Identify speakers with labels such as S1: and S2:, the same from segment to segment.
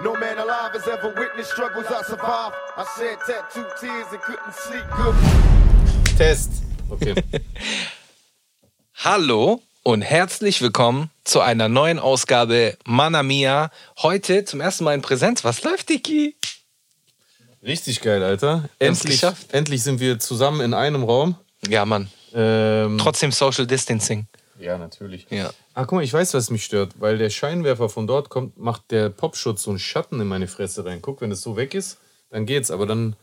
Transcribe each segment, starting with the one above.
S1: No man alive has ever witnessed struggles I survived. I shed tattooed tears and couldn't sleep good.
S2: Test. Okay.
S3: Hallo und herzlich willkommen zu einer neuen Ausgabe Mana Mia. Heute zum ersten Mal in Präsenz. Was läuft, Diki?
S2: Richtig geil, Alter. Endlich, endlich sind wir zusammen in einem Raum.
S3: Ja, Mann.
S2: Ähm,
S3: Trotzdem Social Distancing.
S2: Ja, natürlich.
S3: Ja.
S2: Ah, guck mal, ich weiß, was mich stört, weil der Scheinwerfer von dort kommt, macht der Popschutz so einen Schatten in meine Fresse rein. Guck, wenn es so weg ist, dann geht's, aber dann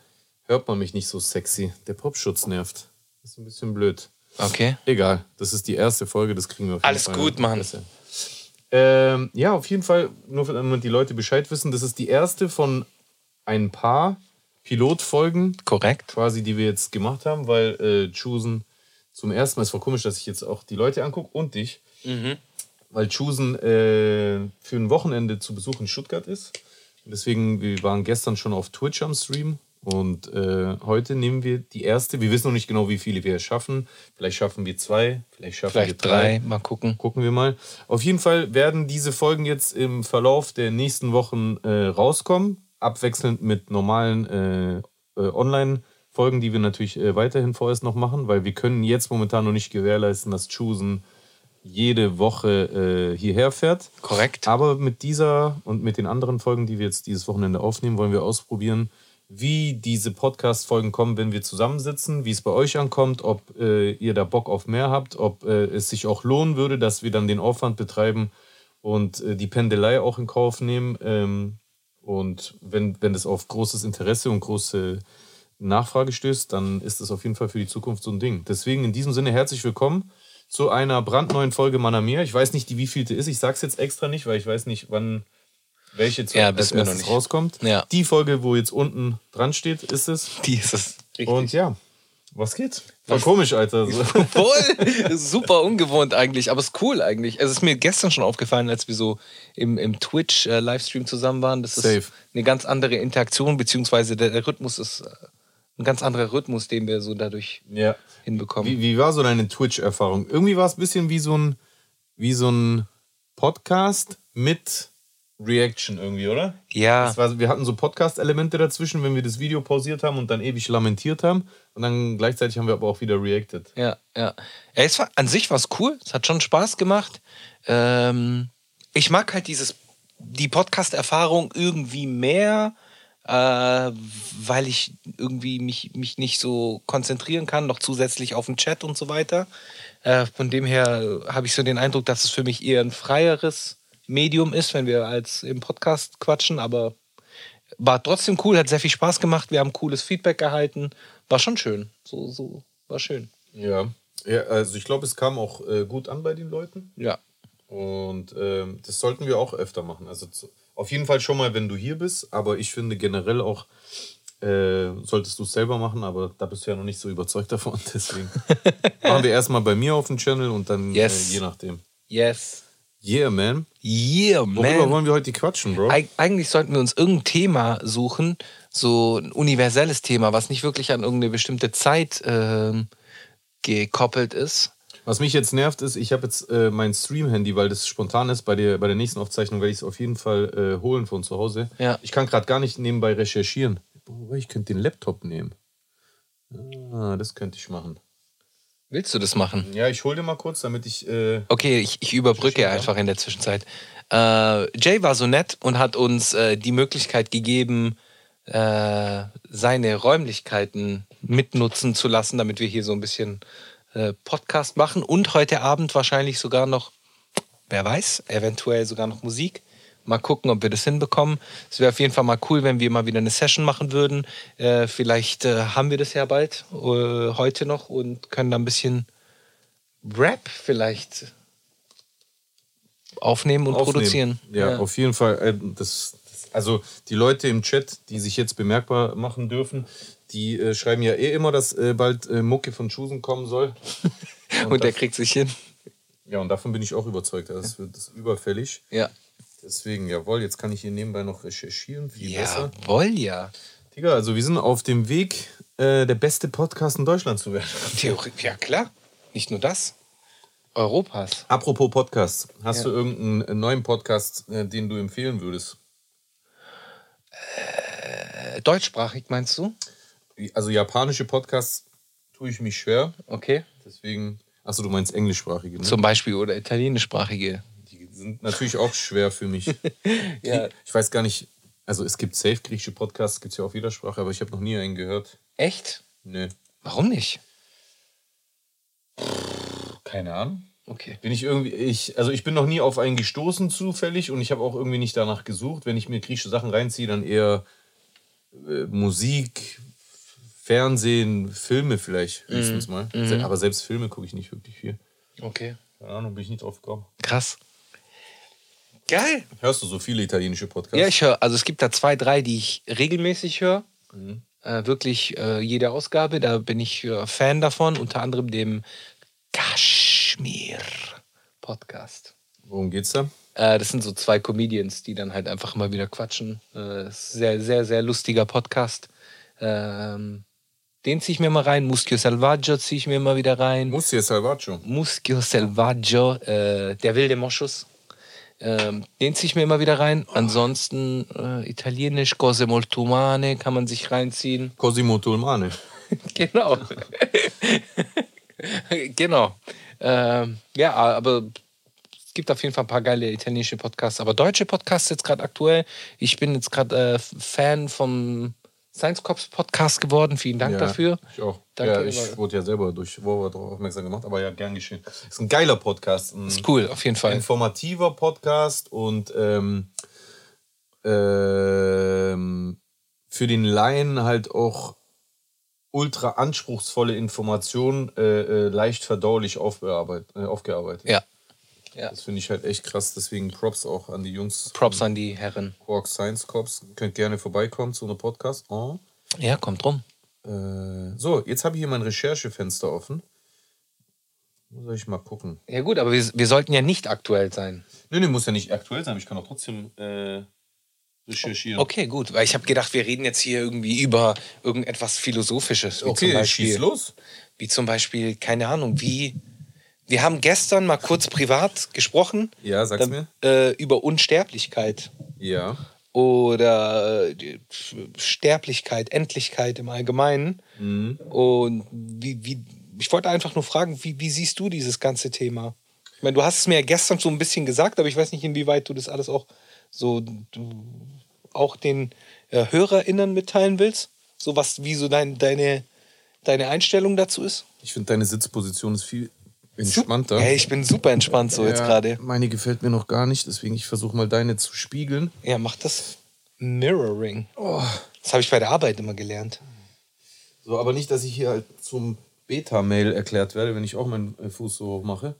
S2: hört man mich nicht so sexy. Der Popschutz nervt. Das ist ein bisschen blöd.
S3: Okay.
S2: Egal, das ist die erste Folge, das kriegen wir auf jeden
S3: Alles
S2: Fall
S3: gut,
S2: in die
S3: Mann.
S2: Ähm, ja, auf jeden Fall, nur damit die Leute Bescheid wissen, das ist die erste von ein paar Pilotfolgen,
S3: Korrekt.
S2: quasi, die wir jetzt gemacht haben, weil äh, Chusen zum ersten Mal, es war komisch, dass ich jetzt auch die Leute angucke und dich, weil Chusen äh, für ein Wochenende zu Besuch in Stuttgart ist. Deswegen, wir waren gestern schon auf Twitch am Stream und äh, heute nehmen wir die erste. Wir wissen noch nicht genau, wie viele wir schaffen. Vielleicht schaffen wir zwei, vielleicht schaffen
S3: Vielleicht
S2: wir drei.
S3: drei. Mal gucken.
S2: Gucken wir mal. Auf jeden Fall werden diese Folgen jetzt im Verlauf der nächsten Wochen äh, rauskommen, abwechselnd mit normalen äh, äh, Online-Folgen, die wir natürlich äh, weiterhin vorerst noch machen, weil wir können jetzt momentan noch nicht gewährleisten, dass Chusen jede Woche äh, hierher fährt.
S3: Korrekt.
S2: Aber mit dieser und mit den anderen Folgen, die wir jetzt dieses Wochenende aufnehmen, wollen wir ausprobieren, wie diese Podcast-Folgen kommen, wenn wir zusammensitzen, wie es bei euch ankommt, ob äh, ihr da Bock auf mehr habt, ob äh, es sich auch lohnen würde, dass wir dann den Aufwand betreiben und äh, die Pendelei auch in Kauf nehmen. Ähm, und wenn, wenn das auf großes Interesse und große Nachfrage stößt, dann ist das auf jeden Fall für die Zukunft so ein Ding. Deswegen in diesem Sinne herzlich willkommen zu einer brandneuen Folge Manamir. Ich weiß nicht, die wievielte ist. Ich sag's jetzt extra nicht, weil ich weiß nicht, wann welche zu
S3: Ja,
S2: als erstes
S3: nicht.
S2: rauskommt.
S3: Ja.
S2: Die Folge, wo jetzt unten dran steht, ist es.
S3: Die ist es.
S2: Und ja, was geht? War komisch, Alter.
S3: Voll super ungewohnt eigentlich, aber es ist cool eigentlich. Es ist mir gestern schon aufgefallen, als wir so im, im Twitch-Livestream zusammen waren. Das ist
S2: Safe.
S3: eine ganz andere Interaktion, beziehungsweise der, der Rhythmus ist äh, ein ganz anderer Rhythmus, den wir so dadurch
S2: ja.
S3: hinbekommen.
S2: Wie, wie war so deine Twitch-Erfahrung? Irgendwie war es ein bisschen wie so ein, wie so ein Podcast mit Reaction irgendwie, oder?
S3: ja,
S2: Das war, wir hatten so Podcast-Elemente dazwischen, wenn wir das Video pausiert haben und dann ewig lamentiert haben. Und dann gleichzeitig haben wir aber auch wieder reacted.
S3: ja, ja. ja es war, an sich war es cool. Es hat schon Spaß gemacht. Ähm, ich mag halt dieses, die Podcast-Erfahrung irgendwie mehr, äh, weil ich irgendwie mich, mich nicht so konzentrieren kann, noch zusätzlich auf den Chat und so weiter. Äh, von dem her habe ich so den Eindruck, dass es für mich eher ein freieres Medium ist, wenn wir als im Podcast quatschen, aber war trotzdem cool, hat sehr viel Spaß gemacht, wir haben cooles Feedback erhalten, war schon schön, so, so, war schön.
S2: Ja. ja also ich glaube, es kam auch äh, gut an bei den Leuten.
S3: Ja,
S2: Und ähm, das sollten wir auch öfter machen. Also zu, auf jeden Fall schon mal, wenn du hier bist, aber ich finde generell auch, äh, solltest du es selber machen, aber da bist du ja noch nicht so überzeugt davon. Deswegen machen wir erstmal bei mir auf dem Channel und dann
S3: Yes.
S2: äh, je nachdem.
S3: yes.
S2: Yeah, man.
S3: Yeah,
S2: Worüber
S3: man.
S2: wollen wir heute quatschen, Bro?
S3: Eig eigentlich sollten wir uns irgendein Thema suchen, so ein universelles Thema, was nicht wirklich an irgendeine bestimmte Zeit ähm, gekoppelt ist.
S2: Was mich jetzt nervt, ist, ich habe jetzt äh, mein Stream-Handy, weil das spontan ist. Bei der, bei der nächsten Aufzeichnung werde ich es auf jeden Fall äh, holen von zu Hause.
S3: Ja.
S2: Ich kann gerade gar nicht nebenbei recherchieren. Boah, ich könnte den Laptop nehmen. Ah, das könnte ich machen.
S3: Willst du das machen?
S2: Ja, ich hole dir mal kurz, damit ich. Äh,
S3: Okay, ich, ich überbrücke einfach in der Zwischenzeit. Äh, Jay war so nett und hat uns äh, die Möglichkeit gegeben, äh, seine Räumlichkeiten mitnutzen zu lassen, damit wir hier so ein bisschen äh, Podcast machen und heute Abend wahrscheinlich sogar noch, wer weiß, eventuell sogar noch Musik. Mal gucken, ob wir das hinbekommen. Es wäre auf jeden Fall mal cool, wenn wir mal wieder eine Session machen würden. Äh, vielleicht äh, haben wir das ja bald, äh, heute noch, und können da ein bisschen Rap vielleicht aufnehmen und
S2: aufnehmen.
S3: produzieren.
S2: Ja, auf jeden Fall. Äh, das, also die Leute im Chat, die sich jetzt bemerkbar machen dürfen, die äh, schreiben ja eh immer, dass äh, bald äh, Mucke von Chusen kommen soll.
S3: und der kriegt sich hin.
S2: Ja, und davon bin ich auch überzeugt. Das wird das überfällig.
S3: Ja.
S2: Deswegen, jawohl, jetzt kann ich hier nebenbei noch recherchieren. Viel besser.
S3: Jawohl, ja.
S2: Digga, also wir sind auf dem Weg, äh, der beste Podcast in Deutschland zu werden.
S3: Theorie, ja, klar. Nicht nur das. Europas.
S2: Apropos Podcast, hast
S3: Ja.
S2: du irgendeinen neuen Podcast, äh, den du empfehlen würdest?
S3: Äh, deutschsprachig meinst du?
S2: Also japanische Podcasts tue ich mich schwer.
S3: Okay.
S2: Deswegen. Achso, du meinst englischsprachige, ne?
S3: Zum Beispiel oder italienischsprachige.
S2: Die sind natürlich auch schwer für mich.
S3: Ja.
S2: Ich weiß gar nicht. Also es gibt safe griechische Podcasts, gibt es ja auf jeder Sprache, aber ich habe noch nie einen gehört.
S3: Echt?
S2: Nö.
S3: Warum nicht?
S2: Keine Ahnung.
S3: Okay.
S2: Bin ich irgendwie, ich, also ich bin noch nie auf einen gestoßen zufällig und ich habe auch irgendwie nicht danach gesucht. Wenn ich mir griechische Sachen reinziehe, dann eher äh, Musik, Fernsehen, Filme vielleicht höchstens mal. Se- Aber selbst Filme gucke ich nicht wirklich viel.
S3: Okay.
S2: Keine Ahnung, bin ich nicht drauf gekommen.
S3: Krass. Geil.
S2: Hörst du so viele italienische Podcasts?
S3: Ja, ich höre, also es gibt da zwei, drei, die ich regelmäßig höre. Äh, wirklich äh, jede Ausgabe, da bin ich äh, Fan davon, unter anderem dem Kashmir Podcast.
S2: Worum geht's da?
S3: Äh, das sind so zwei Comedians, die dann halt einfach mal wieder quatschen. Äh, sehr, sehr, sehr lustiger Podcast. Ähm, den ziehe ich mir mal rein. Muschio Selvaggio ziehe ich mir mal wieder rein.
S2: Mustia Salvaggio.
S3: Muschio Selvaggio, äh, der wilde Moschus. Ähm, den ziehe ich mir immer wieder rein. Ansonsten äh, italienisch, Cose molto umane kann man sich reinziehen.
S2: Cosimo Tolmane.
S3: genau. genau. Ähm, ja, aber es gibt auf jeden Fall ein paar geile italienische Podcasts. Aber deutsche Podcasts jetzt gerade aktuell. Ich bin jetzt gerade äh, Fan vom Science Cops Podcast geworden. Vielen Dank
S2: Ja,
S3: dafür.
S2: Ich auch.
S3: Danke,
S2: ja, ich
S3: aber-
S2: wurde ja selber durch Wover darauf aufmerksam gemacht, aber ja, gern geschehen. Ist ein geiler Podcast. Ein
S3: Ist cool, auf jeden Fall.
S2: informativer Podcast und ähm, ähm, für den Laien halt auch ultra anspruchsvolle Informationen äh, äh, leicht verdaulich äh, aufgearbeitet.
S3: Ja. Ja.
S2: Das finde ich halt echt krass. Deswegen Props auch an die Jungs.
S3: Props an die Herren.
S2: Quark Science Cops. Könnt gerne vorbeikommen zu einem Podcast. Oh.
S3: Ja, kommt rum.
S2: Äh, so, jetzt habe ich hier mein Recherchefenster offen. Muss ich mal gucken.
S3: Ja gut, aber wir, wir sollten ja nicht aktuell sein.
S2: Nee, nee, muss ja nicht aktuell sein. aber Ich kann auch trotzdem äh, recherchieren.
S3: Okay, gut, weil ich habe gedacht, wir reden jetzt hier irgendwie über irgendetwas Philosophisches. Wie
S2: Okay,
S3: zum Beispiel,
S2: schieß los.
S3: Wie zum Beispiel, keine Ahnung, wie. Wir haben gestern mal kurz privat gesprochen
S2: Ja, sag's mir.
S3: äh, über Unsterblichkeit
S2: Ja.
S3: oder äh, Sterblichkeit, Endlichkeit im Allgemeinen.
S2: Mhm.
S3: Und wie, wie, ich wollte einfach nur fragen, wie, wie siehst du dieses ganze Thema? Ich meine, du hast es mir ja gestern so ein bisschen gesagt, aber ich weiß nicht, inwieweit du das alles auch so du auch den äh, HörerInnen mitteilen willst. So was, wie so dein, deine, deine Einstellung dazu ist.
S2: Ich finde, deine Sitzposition ist viel entspannter.
S3: Hey, ich bin super entspannt so jetzt
S2: Ja,
S3: gerade.
S2: Meine gefällt mir noch gar nicht, deswegen ich versuche mal deine zu spiegeln.
S3: Ja, mach das Mirroring. Das habe ich bei der Arbeit immer gelernt.
S2: So, aber nicht, dass ich hier halt zum Beta-Mail erklärt werde, wenn ich auch meinen äh, Fuß so hoch mache.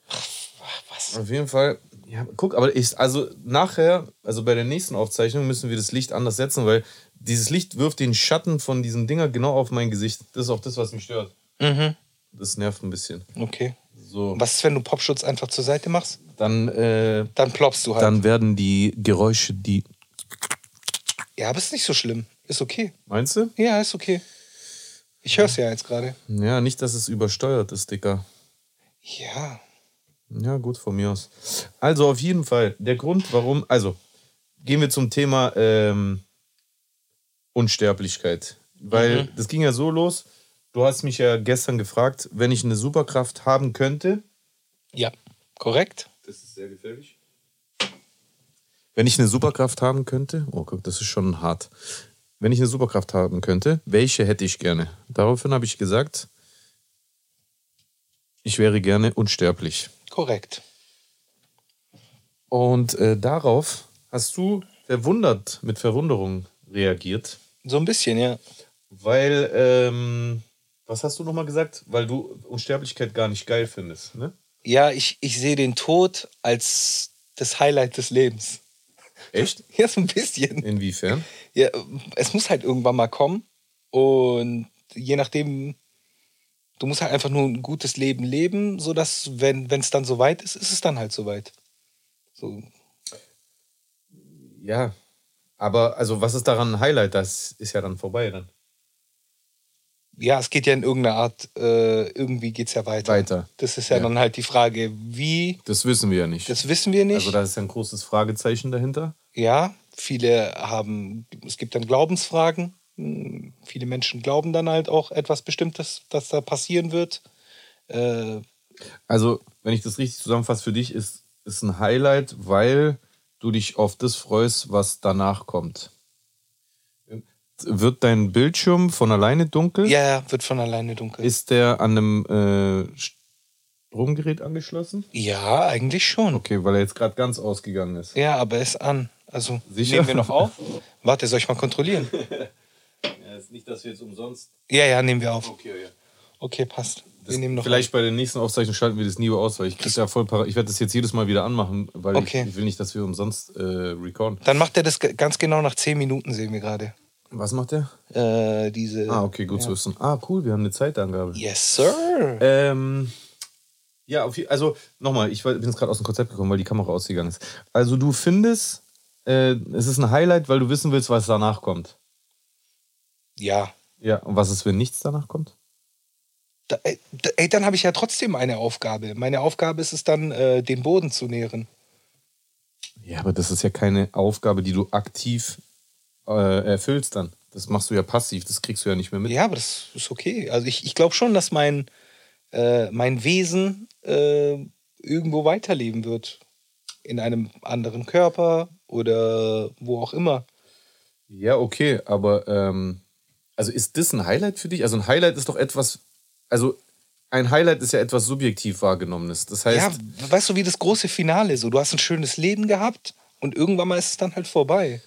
S3: Was?
S2: Auf jeden Fall, ja, guck, aber ich, also nachher, also bei der nächsten Aufzeichnung müssen wir das Licht anders setzen, weil dieses Licht wirft den Schatten von diesen Dinger genau auf mein Gesicht. Das ist auch das, was mich stört.
S3: Mhm.
S2: Das nervt ein bisschen.
S3: Okay.
S2: So,
S3: Was ist, wenn du Popschutz einfach zur Seite machst?
S2: dann, äh,
S3: Dann ploppst du halt.
S2: dann werden die Geräusche, die.
S3: ja, aber ist nicht so schlimm. Ist okay.
S2: Meinst du?
S3: Ja, ist okay. Ich höre es ja jetzt gerade.
S2: Ja, nicht, dass es übersteuert ist, Dicker.
S3: Ja.
S2: Ja, gut, von mir aus. Also auf jeden Fall, der Grund, warum, also gehen wir zum Thema ähm, Unsterblichkeit. Weil das ging ja so los, du hast mich ja gestern gefragt, wenn ich eine Superkraft haben könnte.
S3: Ja. Korrekt?
S2: Das ist sehr gefährlich. Wenn ich eine Superkraft haben könnte, oh guck, das ist schon hart. Wenn ich eine Superkraft haben könnte, welche hätte ich gerne? Daraufhin habe ich gesagt, ich wäre gerne unsterblich.
S3: Korrekt.
S2: Und äh, darauf hast du verwundert, mit Verwunderung reagiert,
S3: So ein bisschen, ja.
S2: weil, ähm, was hast du nochmal gesagt? Weil du Unsterblichkeit gar nicht geil findest, ne?
S3: Ja, ich, ich sehe den Tod als das Highlight des Lebens.
S2: Echt?
S3: Ja, so ein bisschen.
S2: Inwiefern?
S3: Ja, es muss halt irgendwann mal kommen. Und je nachdem, du musst halt einfach nur ein gutes Leben leben, sodass, wenn es dann soweit ist, ist es dann halt soweit. So,
S2: Ja. Aber, also, was ist daran ein Highlight? Das ist ja dann vorbei dann.
S3: Ja, es geht ja in irgendeiner Art, äh, irgendwie geht es ja weiter.
S2: Weiter.
S3: Das ist ja,
S2: Ja.
S3: dann halt die Frage, wie,
S2: Das wissen wir ja nicht.
S3: das wissen wir nicht.
S2: also, da ist ja ein großes Fragezeichen dahinter.
S3: ja, viele haben, es gibt dann Glaubensfragen. Hm, Viele Menschen glauben dann halt auch etwas Bestimmtes, das da passieren wird. Äh,
S2: Also, wenn ich das richtig zusammenfasse, für dich ist, ist ein Highlight, weil du dich auf das freust, was danach kommt. Wird dein Bildschirm von alleine dunkel?
S3: ja, ja, wird von alleine dunkel.
S2: Ist der an einem äh, Stromgerät angeschlossen?
S3: ja, eigentlich schon.
S2: Okay, weil er jetzt gerade ganz ausgegangen ist.
S3: Ja, aber er ist an. Also
S2: Sicher?
S3: nehmen wir noch auf? Warte, soll ich mal kontrollieren?
S2: Ja, ist nicht, dass wir jetzt umsonst.
S3: Ja, ja, nehmen wir auf.
S2: Okay, ja.
S3: Okay, passt.
S2: Das, vielleicht bei der nächsten Aufzeichnung schalten wir das nie aus, weil ich krieg da voll Ich werde das jetzt jedes Mal wieder anmachen, weil
S3: Okay.
S2: ich, ich will nicht, dass wir umsonst äh, recorden.
S3: Dann macht er das ganz genau nach 10 Minuten, sehen wir gerade.
S2: Was macht der?
S3: Äh, diese.
S2: Ah, okay, gut zu wissen. Ah, cool, wir haben eine Zeitangabe.
S3: Yes, sir.
S2: Ähm, ja, also nochmal, ich bin jetzt gerade aus dem Konzept gekommen, weil die Kamera ausgegangen ist. Also du findest, äh, es ist ein Highlight, weil du wissen willst, was danach kommt.
S3: Ja.
S2: Ja, und was ist, wenn nichts danach kommt?
S3: Da- ey, dann habe ich ja trotzdem eine Aufgabe. Meine Aufgabe ist es dann, äh, den Boden zu nähren.
S2: Ja, aber das ist ja keine Aufgabe, die du aktiv äh, erfüllst dann. Das machst du ja passiv, das kriegst du ja nicht mehr mit.
S3: Ja, aber das ist okay. Also ich, ich glaube schon, dass mein, äh, mein Wesen äh, irgendwo weiterleben wird. In einem anderen Körper oder wo auch immer.
S2: Ja, okay, aber ähm, also ist das ein Highlight für dich? Also ein Highlight ist doch etwas, also ein Highlight ist ja etwas subjektiv wahrgenommenes. Das heißt,
S3: Ja, weißt du, wie das große Finale so. Du hast ein schönes Leben gehabt und irgendwann mal ist es dann halt vorbei.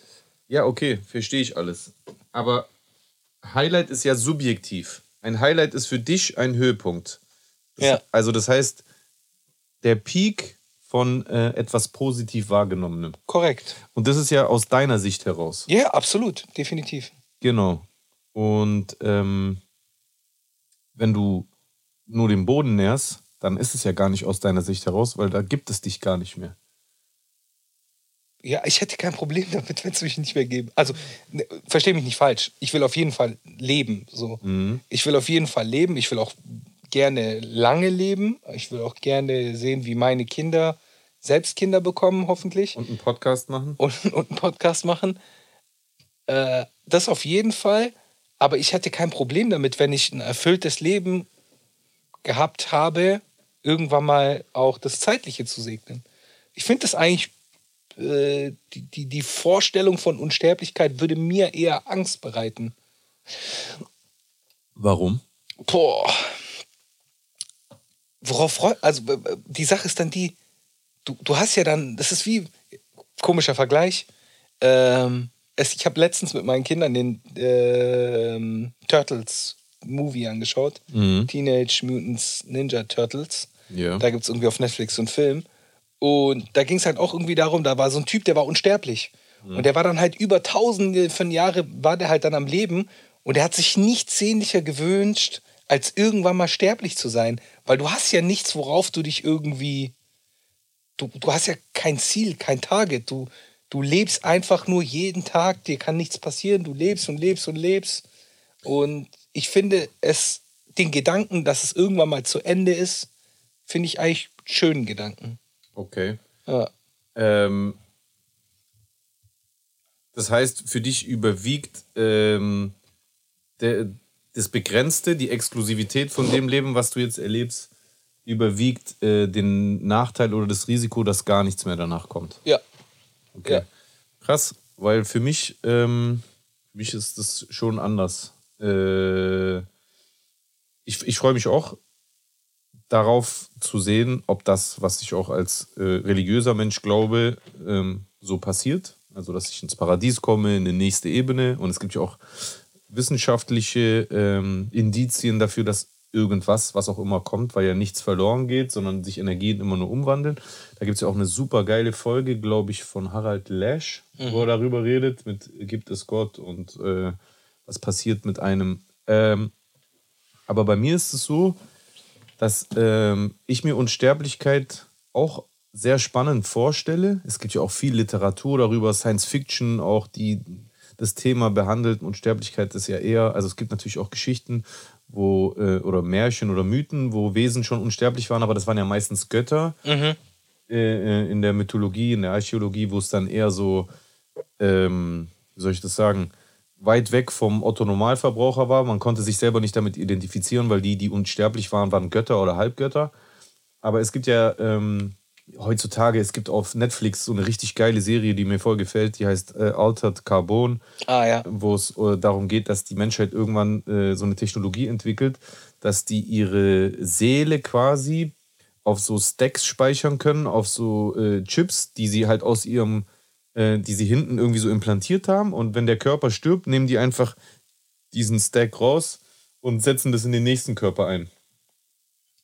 S2: Ja, okay, verstehe ich alles. Aber Highlight ist ja subjektiv. Ein Highlight ist für dich ein Höhepunkt. Das,
S3: Ja.
S2: Also das heißt, der Peak von äh, etwas positiv wahrgenommenem.
S3: Korrekt.
S2: Und das ist ja aus deiner Sicht heraus.
S3: Ja, absolut. Definitiv.
S2: Genau. Und ähm, wenn du nur den Boden nährst, dann ist es ja gar nicht aus deiner Sicht heraus, weil da gibt es dich gar nicht mehr.
S3: Ja, ich hätte kein Problem damit, wenn es mich nicht mehr gäbe. Also, ne, verstehe mich nicht falsch. Ich will auf jeden Fall leben. So. Ich will auf jeden Fall leben. Ich will auch gerne lange leben. Ich will auch gerne sehen, wie meine Kinder selbst Kinder bekommen, hoffentlich.
S2: Und einen Podcast machen?
S3: und, und einen Podcast machen. Äh, das auf jeden Fall. Aber ich hatte kein Problem damit, wenn ich ein erfülltes Leben gehabt habe, irgendwann mal auch das Zeitliche zu segnen. Ich finde das eigentlich, äh, die, die, die Vorstellung von Unsterblichkeit würde mir eher Angst bereiten.
S2: Warum?
S3: Boah. Worauf freut. Also, äh, die Sache ist dann die, du, du hast ja dann, das ist wie, komischer Vergleich. Ähm, es, ich habe letztens mit meinen Kindern den ähm, Turtles Movie angeschaut. Teenage Mutants Ninja Turtles.
S2: Ja.
S3: Da gibt es irgendwie auf Netflix so einen Film. Und da ging es halt auch irgendwie darum, da war so ein Typ, der war unsterblich. Und der war dann halt über tausende von Jahren, war der halt dann am Leben. Und er hat sich nichts sehnlicher gewünscht, als irgendwann mal sterblich zu sein. Weil du hast ja nichts, worauf du dich irgendwie. Du, du hast ja kein Ziel, kein Target. Du, du lebst einfach nur jeden Tag, dir kann nichts passieren. Du lebst und lebst und lebst. Und ich finde es, den Gedanken, dass es irgendwann mal zu Ende ist, finde ich eigentlich einen schönen Gedanken.
S2: Okay.
S3: Ja.
S2: Ähm, das heißt, für dich überwiegt ähm, der, das Begrenzte, die Exklusivität von dem Leben, was du jetzt erlebst, überwiegt äh, den Nachteil oder das Risiko, dass gar nichts mehr danach kommt.
S3: Ja.
S2: Okay.
S3: Ja.
S2: Krass, weil für mich, ähm, für mich ist das schon anders. Äh, ich ich freue mich auch darauf zu sehen, ob das, was ich auch als äh, religiöser Mensch glaube, ähm, so passiert. Also, dass ich ins Paradies komme, in die nächste Ebene. Und es gibt ja auch wissenschaftliche ähm, Indizien dafür, dass irgendwas, was auch immer kommt, weil ja nichts verloren geht, sondern sich Energien immer nur umwandeln. Da gibt es ja auch eine super geile Folge, glaube ich, von Harald Lesch, wo er darüber redet, mit Gibt es Gott und äh, was passiert mit einem. Ähm, aber bei mir ist es so, dass ähm, ich mir Unsterblichkeit auch sehr spannend vorstelle. Es gibt ja auch viel Literatur darüber, Science Fiction, auch die das Thema behandelt. Unsterblichkeit ist ja eher, also es gibt natürlich auch Geschichten, wo, äh, oder Märchen oder Mythen, wo Wesen schon unsterblich waren, aber das waren ja meistens Götter äh, äh, in der Mythologie, in der Archäologie, wo es dann eher so ähm, wie soll ich das sagen, weit weg vom Otto-Normalverbraucher war. Man konnte sich selber nicht damit identifizieren, weil die, die unsterblich waren, waren Götter oder Halbgötter. Aber es gibt ja ähm, heutzutage, es gibt auf Netflix so eine richtig geile Serie, die mir voll gefällt, die heißt äh, Altered Carbon,
S3: Ah ja.
S2: wo es äh, darum geht, dass die Menschheit irgendwann äh, so eine Technologie entwickelt, dass die ihre Seele quasi auf so Stacks speichern können, auf so äh, Chips, die sie halt aus ihrem, äh, die sie hinten irgendwie so implantiert haben. Und wenn der Körper stirbt, nehmen die einfach diesen Stack raus und setzen das in den nächsten Körper ein.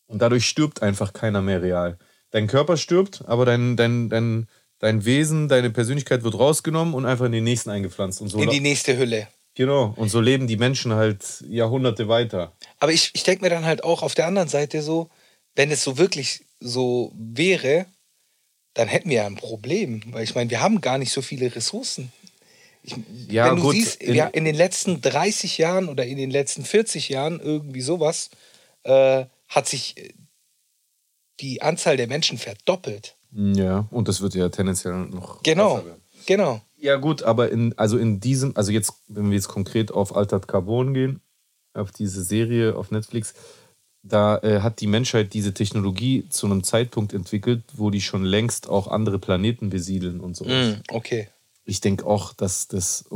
S2: Und dadurch stirbt einfach keiner mehr real. Dein Körper stirbt, aber dein, dein, dein, dein Wesen, deine Persönlichkeit wird rausgenommen und einfach in den nächsten eingepflanzt. Und so
S3: In die nächste Hülle.
S2: genau. Und so leben die Menschen halt Jahrhunderte weiter.
S3: Aber ich, ich denke mir dann halt auch auf der anderen Seite so, wenn es so wirklich so wäre, dann hätten wir ja ein Problem. Weil ich meine, wir haben gar nicht so viele Ressourcen. Ich,
S2: Ja,
S3: wenn du
S2: gut,
S3: siehst,
S2: in-
S3: ja, in den letzten 30 Jahren oder in den letzten 40 Jahren, irgendwie sowas, äh, hat sich äh, die Anzahl der Menschen verdoppelt.
S2: Ja, und das wird ja tendenziell noch.
S3: Genau, genau.
S2: Ja, gut, aber in, also in diesem, also jetzt, wenn wir jetzt konkret auf Altered Carbon gehen, auf diese Serie auf Netflix, da äh, hat die Menschheit diese Technologie zu einem Zeitpunkt entwickelt, wo die schon längst auch andere Planeten besiedeln und so.
S3: Mm, okay.
S2: Ich denke auch, dass das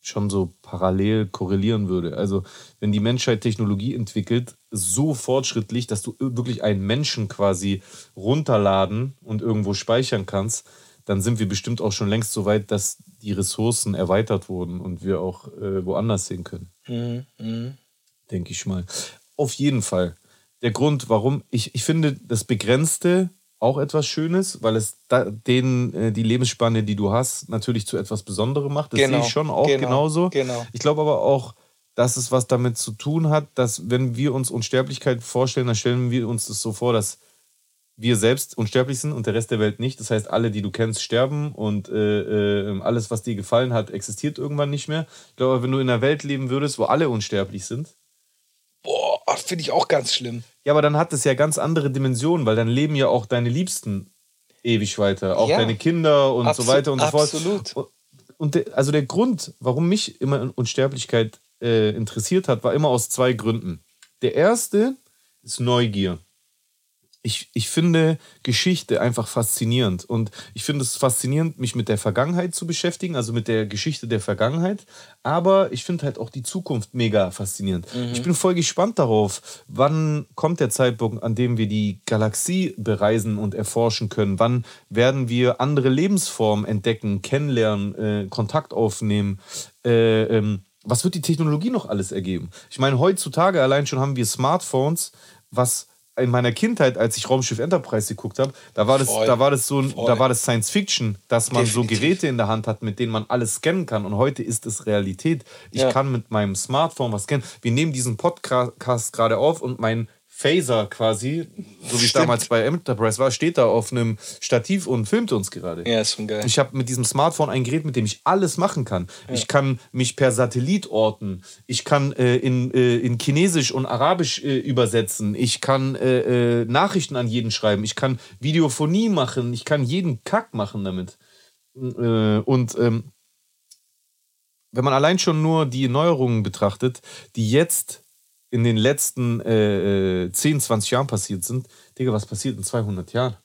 S2: schon so parallel korrelieren würde. Also, wenn die Menschheit Technologie entwickelt, so fortschrittlich, dass du wirklich einen Menschen quasi runterladen und irgendwo speichern kannst, dann sind wir bestimmt auch schon längst so weit, dass die Ressourcen erweitert wurden und wir auch äh, woanders sehen können.
S3: Mhm, mhm.
S2: Denke ich mal. Auf jeden Fall. Der Grund, warum ich, ich finde das Begrenzte auch etwas Schönes, weil es da, den, äh, die Lebensspanne, die du hast, natürlich zu etwas Besonderem macht. Das
S3: Genau,
S2: sehe ich schon auch
S3: genau,
S2: genauso.
S3: genau.
S2: Ich glaube aber auch, dass es was damit zu tun hat, dass wenn wir uns Unsterblichkeit vorstellen, dann stellen wir uns das so vor, dass wir selbst unsterblich sind und der Rest der Welt nicht. Das heißt, alle, die du kennst, sterben und äh, äh, alles, was dir gefallen hat, existiert irgendwann nicht mehr. Ich glaube, wenn du in einer Welt leben würdest, wo alle unsterblich sind,
S3: Boah, finde ich auch ganz schlimm.
S2: ja, aber dann hat es ja ganz andere Dimensionen, weil dann leben ja auch deine Liebsten ewig weiter, auch
S3: Ja.
S2: deine Kinder und
S3: Abso-
S2: so weiter und so fort.
S3: absolut.
S2: Und, und de, also der Grund, warum mich immer Unsterblichkeit äh, interessiert hat, war immer aus zwei Gründen. Der erste ist Neugier. Ich, ich finde Geschichte einfach faszinierend. Und ich finde es faszinierend, mich mit der Vergangenheit zu beschäftigen, also mit der Geschichte der Vergangenheit. Aber ich finde halt auch die Zukunft mega faszinierend. Ich bin voll gespannt darauf, wann kommt der Zeitpunkt, an dem wir die Galaxie bereisen und erforschen können. Wann werden wir andere Lebensformen entdecken, kennenlernen, äh, Kontakt aufnehmen. Äh, ähm, was wird die Technologie noch alles ergeben? Ich meine, heutzutage allein schon haben wir Smartphones, was in meiner Kindheit, als ich Raumschiff Enterprise geguckt habe, da war das,
S3: Voll.
S2: da war das so,
S3: Voll.
S2: da war das Science Fiction, dass man so
S3: Definitiv.
S2: Geräte in der Hand hat, mit denen man alles scannen kann. Und heute ist es Realität. Ich
S3: Ja.
S2: kann mit meinem Smartphone was scannen. Wir nehmen diesen Podcast gerade auf und mein Phaser quasi, so wie es damals bei Enterprise war, steht da auf einem Stativ und filmt uns gerade.
S3: Ja, ist schon geil.
S2: Ich habe mit diesem Smartphone ein Gerät, mit dem ich alles machen kann. Ich kann mich per Satellit orten. Ich kann äh, in, äh, in Chinesisch und Arabisch äh, übersetzen. Ich kann äh, äh, Nachrichten an jeden schreiben. Ich kann Videophonie machen. Ich kann jeden Kack machen damit. Äh, und ähm, wenn man allein schon nur die Neuerungen betrachtet, die jetzt in den letzten äh, äh, 10, 20 Jahren passiert sind, Digga, was passiert in 200 Jahren?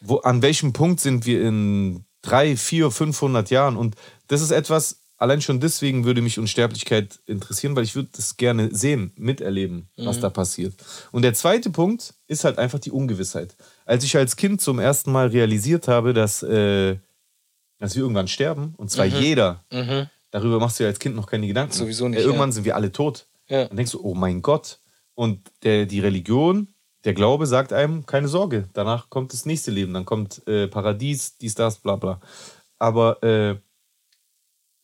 S2: Wo, an welchem Punkt sind wir in drei, vier, 500 Jahren? Und das ist etwas, allein schon deswegen würde mich Unsterblichkeit interessieren, weil ich würde das gerne sehen, miterleben, was da passiert. Und der zweite Punkt ist halt einfach die Ungewissheit. Als ich als Kind zum ersten Mal realisiert habe, dass, äh, dass wir irgendwann sterben, und zwar jeder, darüber machst du ja als Kind noch keine Gedanken.
S3: Sowieso nicht,
S2: Äh, irgendwann
S3: ja.
S2: sind wir alle tot.
S3: Ja.
S2: Dann denkst du, oh mein Gott. Und der, die Religion, der Glaube sagt einem, keine Sorge, danach kommt das nächste Leben, dann kommt äh, Paradies, dies, das, bla bla. Aber äh,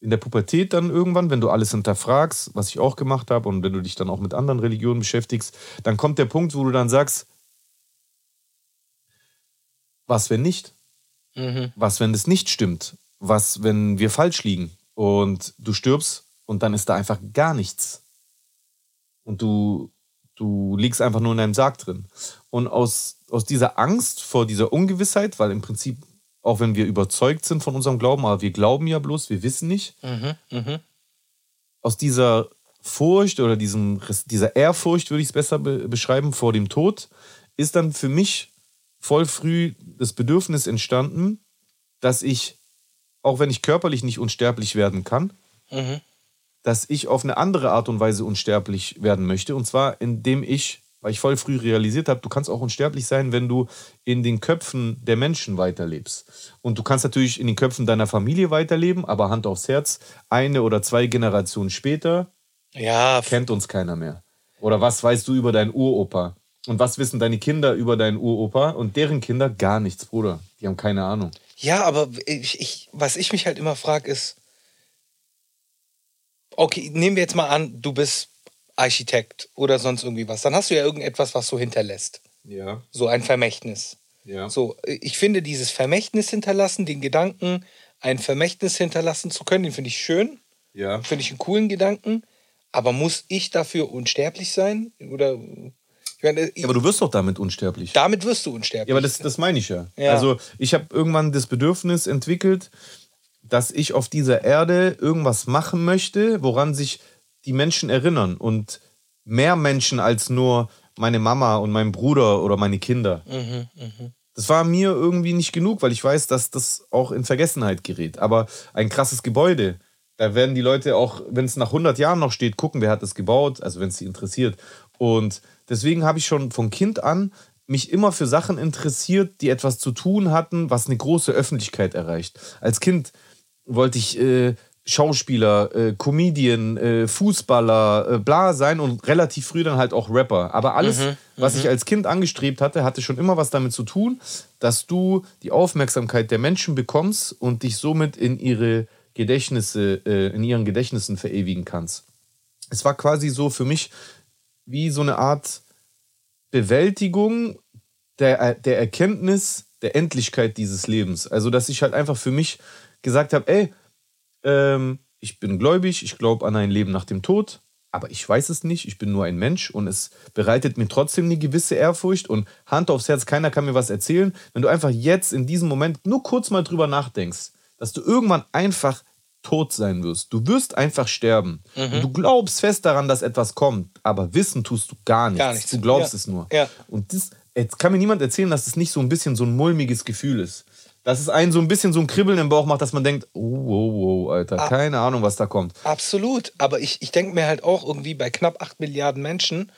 S2: in der Pubertät dann irgendwann, wenn du alles hinterfragst, was ich auch gemacht habe, und wenn du dich dann auch mit anderen Religionen beschäftigst, dann kommt der Punkt, wo du dann sagst, was wenn nicht?
S3: Mhm.
S2: Was, wenn das nicht stimmt? Was, wenn wir falsch liegen und du stirbst und dann ist da einfach gar nichts? Und du, du liegst einfach nur in deinem Sarg drin. Und aus, aus dieser Angst vor dieser Ungewissheit, weil im Prinzip auch wenn wir überzeugt sind von unserem Glauben, aber wir glauben ja bloß, wir wissen nicht. Aus dieser Furcht oder diesem, dieser Ehrfurcht, würde ich es besser be beschreiben, vor dem Tod, ist dann für mich voll früh das Bedürfnis entstanden, dass ich, auch wenn ich körperlich nicht unsterblich werden kann, dass ich auf eine andere Art und Weise unsterblich werden möchte. Und zwar, indem ich, weil ich voll früh realisiert habe, du kannst auch unsterblich sein, wenn du in den Köpfen der Menschen weiterlebst. Und du kannst natürlich in den Köpfen deiner Familie weiterleben, aber Hand aufs Herz, eine oder zwei Generationen später
S3: Ja,
S2: kennt uns keiner mehr. Oder was weißt du über deinen Uropa? Und was wissen deine Kinder über deinen Uropa? Und deren Kinder gar nichts, Bruder. Die haben keine Ahnung.
S3: Ja, aber ich, ich, was ich mich halt immer frage, ist, okay, nehmen wir jetzt mal an, du bist Architekt oder sonst irgendwie was. Dann hast du ja irgendetwas, was du hinterlässt.
S2: Ja,
S3: So ein Vermächtnis.
S2: ja.
S3: So, ich finde dieses Vermächtnis hinterlassen, den Gedanken, ein Vermächtnis hinterlassen zu können, den finde ich schön,
S2: Ja.
S3: finde ich einen coolen Gedanken. Aber muss ich dafür unsterblich sein? Oder ich meine,
S2: Ja, aber du wirst doch damit unsterblich.
S3: damit wirst du unsterblich.
S2: Ja, aber das, das meine ich ja.
S3: Ja.
S2: Also ich habe irgendwann das Bedürfnis entwickelt, dass ich auf dieser Erde irgendwas machen möchte, woran sich die Menschen erinnern. Und mehr Menschen als nur meine Mama und mein Bruder oder meine Kinder. Das war mir irgendwie nicht genug, weil ich weiß, dass das auch in Vergessenheit gerät. Aber ein krasses Gebäude, da werden die Leute auch, wenn es nach 100 Jahren noch steht, gucken, wer hat es gebaut, also wenn es sie interessiert. Und deswegen habe ich schon von Kind an mich immer für Sachen interessiert, die etwas zu tun hatten, was eine große Öffentlichkeit erreicht. Als Kind wollte ich äh, Schauspieler, äh, Comedian, äh, Fußballer, äh, bla sein und relativ früh dann halt auch Rapper. Aber alles, was ich als Kind angestrebt hatte, hatte schon immer was damit zu tun, dass du die Aufmerksamkeit der Menschen bekommst und dich somit in ihre Gedächtnisse, äh, in ihren Gedächtnissen verewigen kannst. Es war quasi so für mich wie so eine Art Bewältigung der, der Erkenntnis der Endlichkeit dieses Lebens. Also, dass ich halt einfach für mich gesagt habe, ey, ähm, ich bin gläubig, ich glaube an ein Leben nach dem Tod, aber ich weiß es nicht, ich bin nur ein Mensch und es bereitet mir trotzdem eine gewisse Ehrfurcht und Hand aufs Herz, keiner kann mir was erzählen. Wenn du einfach jetzt in diesem Moment nur kurz mal drüber nachdenkst, dass du irgendwann einfach tot sein wirst. Du wirst einfach sterben. Und du glaubst fest daran, dass etwas kommt, aber wissen tust du gar nichts.
S3: Gar nichts.
S2: Du glaubst
S3: Ja.
S2: es nur.
S3: Ja.
S2: Und das, jetzt kann mir niemand erzählen, dass es nicht so ein bisschen so ein mulmiges Gefühl ist. Dass es einen so ein bisschen so ein Kribbeln im Bauch macht, dass man denkt, oh, oh, oh, Alter,
S3: Ah.
S2: keine Ahnung, was da kommt.
S3: Absolut. Aber ich, ich denke mir halt auch irgendwie bei knapp 8 Milliarden Menschen